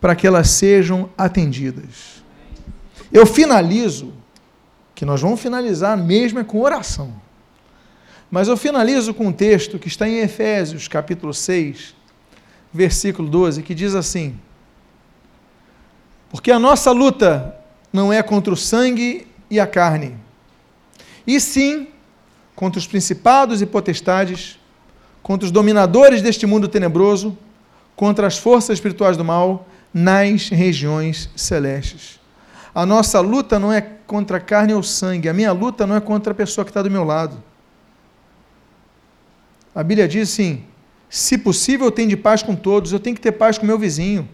para que elas sejam atendidas. Eu finalizo, que nós vamos finalizar mesmo é com oração. Mas eu finalizo com um texto que está em Efésios, capítulo 6, versículo 12, que diz assim: Porque a nossa luta não é contra o sangue e a carne, e sim contra os principados e potestades, contra os dominadores deste mundo tenebroso, contra as forças espirituais do mal nas regiões celestes. A nossa luta não é contra a carne ou sangue, a minha luta não é contra a pessoa que está do meu lado. A Bíblia diz assim: se possível, eu tenho de paz com todos, eu tenho que ter paz com meu vizinho.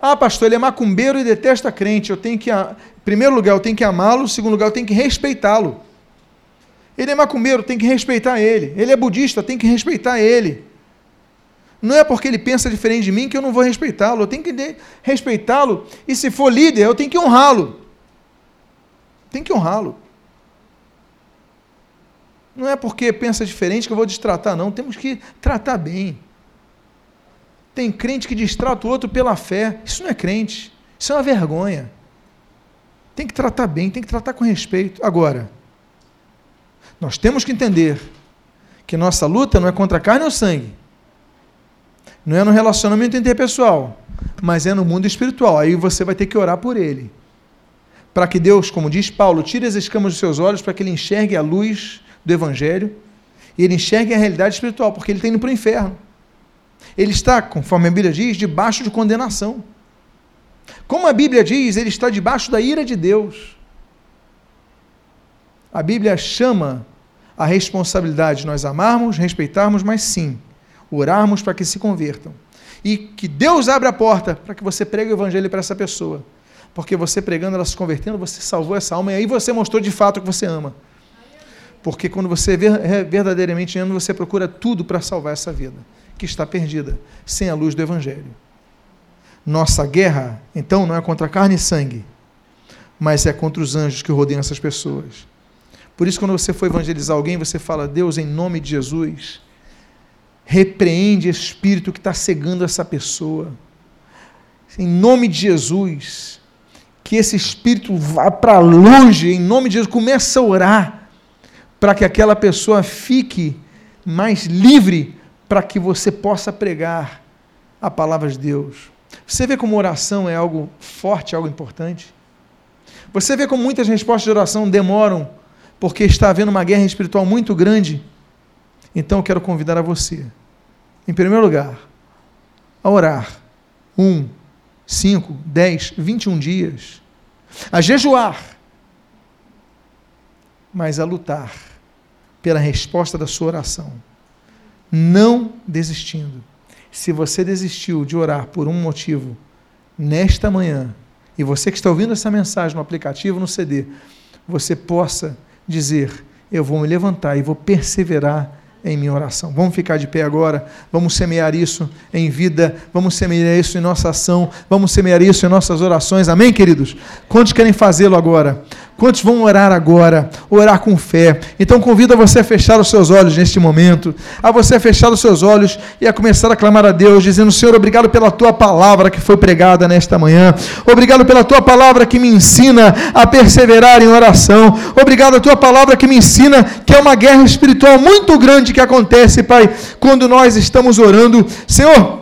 Ah, pastor, ele é macumbeiro e detesta crente. Eu tenho que, em primeiro lugar, eu tenho que amá-lo, em segundo lugar, eu tenho que respeitá-lo. Ele é macumbeiro, tem que respeitar ele. Ele é budista, tem que respeitar ele. Não é porque ele pensa diferente de mim que eu não vou respeitá-lo. Eu tenho que respeitá-lo. E se for líder, eu tenho que honrá-lo. Tem que honrá-lo. Não é porque pensa diferente que eu vou destratar, não. Temos que tratar bem. Tem crente que distrata o outro pela fé. Isso não é crente. Isso é uma vergonha. Tem que tratar bem, tem que tratar com respeito. Agora, nós temos que entender que nossa luta não é contra a carne ou sangue, não é no relacionamento interpessoal, mas é no mundo espiritual. Aí você vai ter que orar por ele. Para que Deus, como diz Paulo, tire as escamas dos seus olhos para que ele enxergue a luz do Evangelho e ele enxergue a realidade espiritual, porque ele está indo para o inferno. Ele está, conforme a Bíblia diz, debaixo de condenação. Como a Bíblia diz, ele está debaixo da ira de Deus. A Bíblia chama a responsabilidade de nós amarmos, respeitarmos, mas sim, orarmos para que se convertam. E que Deus abra a porta para que você pregue o evangelho para essa pessoa. Porque você pregando, ela se convertendo, você salvou essa alma e aí você mostrou de fato que você ama. Porque quando você é verdadeiramente ama, você procura tudo para salvar essa vida que está perdida, sem a luz do evangelho. Nossa guerra, então, não é contra carne e sangue, mas é contra os anjos que rodeiam essas pessoas. Por isso, quando você for evangelizar alguém, você fala, Deus, em nome de Jesus, repreende o espírito que está cegando essa pessoa. Em nome de Jesus, que esse espírito vá para longe, em nome de Jesus, comece a orar, para que aquela pessoa fique mais livre, para que você possa pregar a palavra de Deus. Você vê como oração é algo forte, algo importante? Você vê como muitas respostas de oração demoram, porque está havendo uma guerra espiritual muito grande? Então eu quero convidar a você em primeiro lugar, a orar um, cinco, dez, vinte e um dias, a jejuar, mas a lutar pela resposta da sua oração, não desistindo. Se você desistiu de orar por um motivo nesta manhã, e você que está ouvindo essa mensagem no aplicativo, no CD, você possa dizer: Eu vou me levantar e vou perseverar em minha oração. Vamos ficar de pé agora, vamos semear isso em vida, vamos semear isso em nossa ação, vamos semear isso em nossas orações. Amém, queridos? Quantos querem fazê-lo agora? Quantos vão orar agora? Orar com fé. Então convido a você a fechar os seus olhos neste momento, a você a fechar os seus olhos e a começar a clamar a Deus, dizendo: Senhor, obrigado pela tua palavra que foi pregada nesta manhã. Obrigado pela tua palavra que me ensina a perseverar em oração. Obrigado a tua palavra que me ensina que é uma guerra espiritual muito grande que acontece, Pai, quando nós estamos orando. Senhor,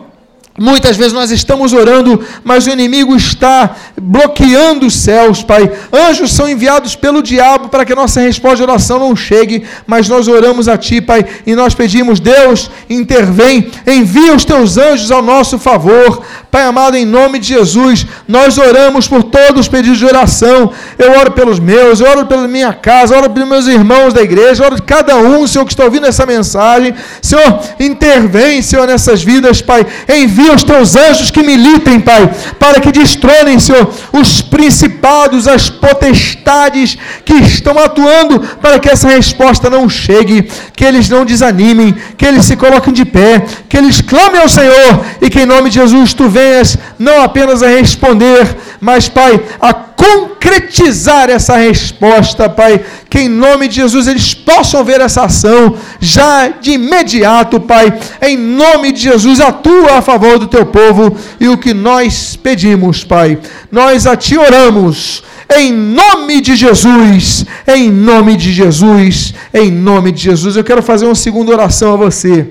Muitas vezes nós estamos orando, mas o inimigo está bloqueando os céus, Pai. Anjos são enviados pelo diabo para que a nossa resposta de oração não chegue, mas nós oramos a Ti, Pai, e nós pedimos, Deus, intervém, envia os Teus anjos ao nosso favor. Pai amado, em nome de Jesus, nós oramos por todos os pedidos de oração. Eu oro pelos meus, eu oro pela minha casa, eu oro pelos meus irmãos da igreja, eu oro de cada um, Senhor, que está ouvindo essa mensagem. Senhor, intervém, Senhor, nessas vidas, Pai. Envia os teus anjos que militem, Pai, para que destronem, Senhor, os principados, as potestades que estão atuando para que essa resposta não chegue, que eles não desanimem, que eles se coloquem de pé, que eles clamem ao Senhor e que em nome de Jesus tu venhas não apenas a responder, mas, Pai, a concretizar essa resposta, Pai, que em nome de Jesus eles possam ver essa ação já de imediato, Pai, em nome de Jesus, atua a favor do teu povo e o que nós pedimos, Pai, nós a ti oramos. Em nome de Jesus, em nome de Jesus, em nome de Jesus. Eu quero fazer uma segunda oração a você.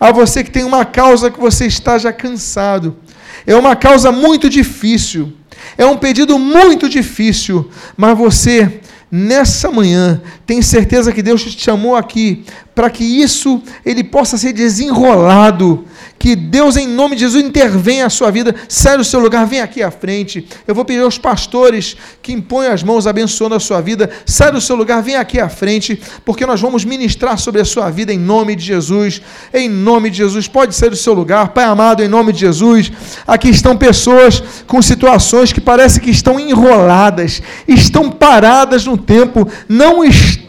A você que tem uma causa que você está já cansado. É uma causa muito difícil. É um pedido muito difícil, mas você nessa manhã tem certeza que Deus te chamou aqui para que isso ele possa ser desenrolado que Deus, em nome de Jesus, intervenha a sua vida. Sai do seu lugar, vem aqui à frente. Eu vou pedir aos pastores que impõem as mãos abençoando a sua vida. Sai do seu lugar, vem aqui à frente, porque nós vamos ministrar sobre a sua vida em nome de Jesus. Em nome de Jesus, pode sair do seu lugar. Pai amado, em nome de Jesus. Aqui estão pessoas com situações que parece que estão enroladas, estão paradas no tempo, não estão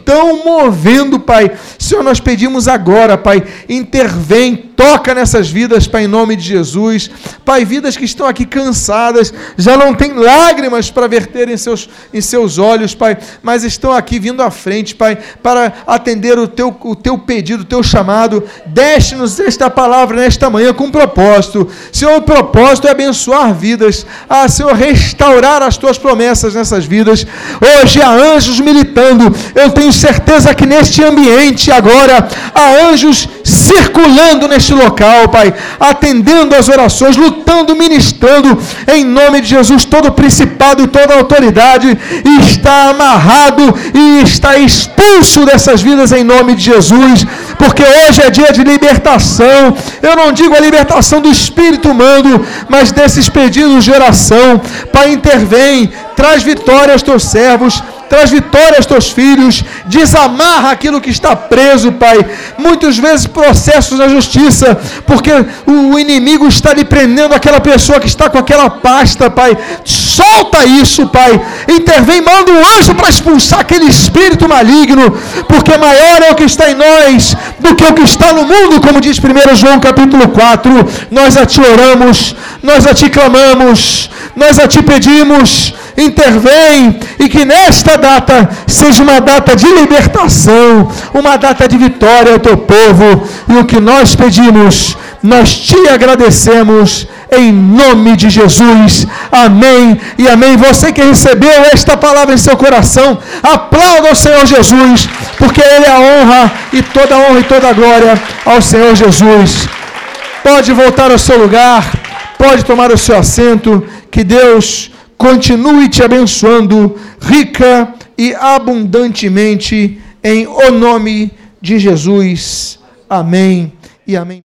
movendo, Pai. Senhor, nós pedimos agora, Pai, intervém toca nessas vidas, Pai, em nome de Jesus. Pai, vidas que estão aqui cansadas, já não têm lágrimas para verter em seus, em seus olhos, Pai, mas estão aqui vindo à frente, Pai, para atender o teu, o teu pedido, o teu chamado. Deixe-nos esta palavra nesta manhã com propósito. Senhor, o propósito é abençoar vidas. Ah, Senhor, restaurar as tuas promessas nessas vidas. Hoje há anjos militando. Eu tenho certeza que neste ambiente agora há anjos circulando neste local, Pai, atendendo as orações, lutando, ministrando, em nome de Jesus, todo principado e toda autoridade está amarrado e está expulso dessas vidas em nome de Jesus, porque hoje é dia de libertação. Eu não digo a libertação do espírito humano, mas desses pedidos de oração. Pai, intervém, traz vitória aos teus servos traz vitória aos teus filhos, desamarra aquilo que está preso, Pai. Muitas vezes processos na justiça, porque o inimigo está lhe prendendo aquela pessoa que está com aquela pasta, Pai. Solta isso, Pai. Intervém, manda um anjo para expulsar aquele espírito maligno, porque maior é o que está em nós do que o que está no mundo, como diz 1 João capítulo 4. Nós a ti oramos, nós a ti clamamos, nós a ti pedimos intervém e que nesta data seja uma data de libertação, uma data de vitória ao teu povo. E o que nós pedimos, nós te agradecemos em nome de Jesus. Amém e amém. Você que recebeu esta palavra em seu coração, aplauda o Senhor Jesus, porque Ele é a honra e toda a honra e toda a glória ao Senhor Jesus. Pode voltar ao seu lugar, pode tomar o seu assento. Que Deus continue te abençoando rica e abundantemente em o nome de Jesus. Amém e amém.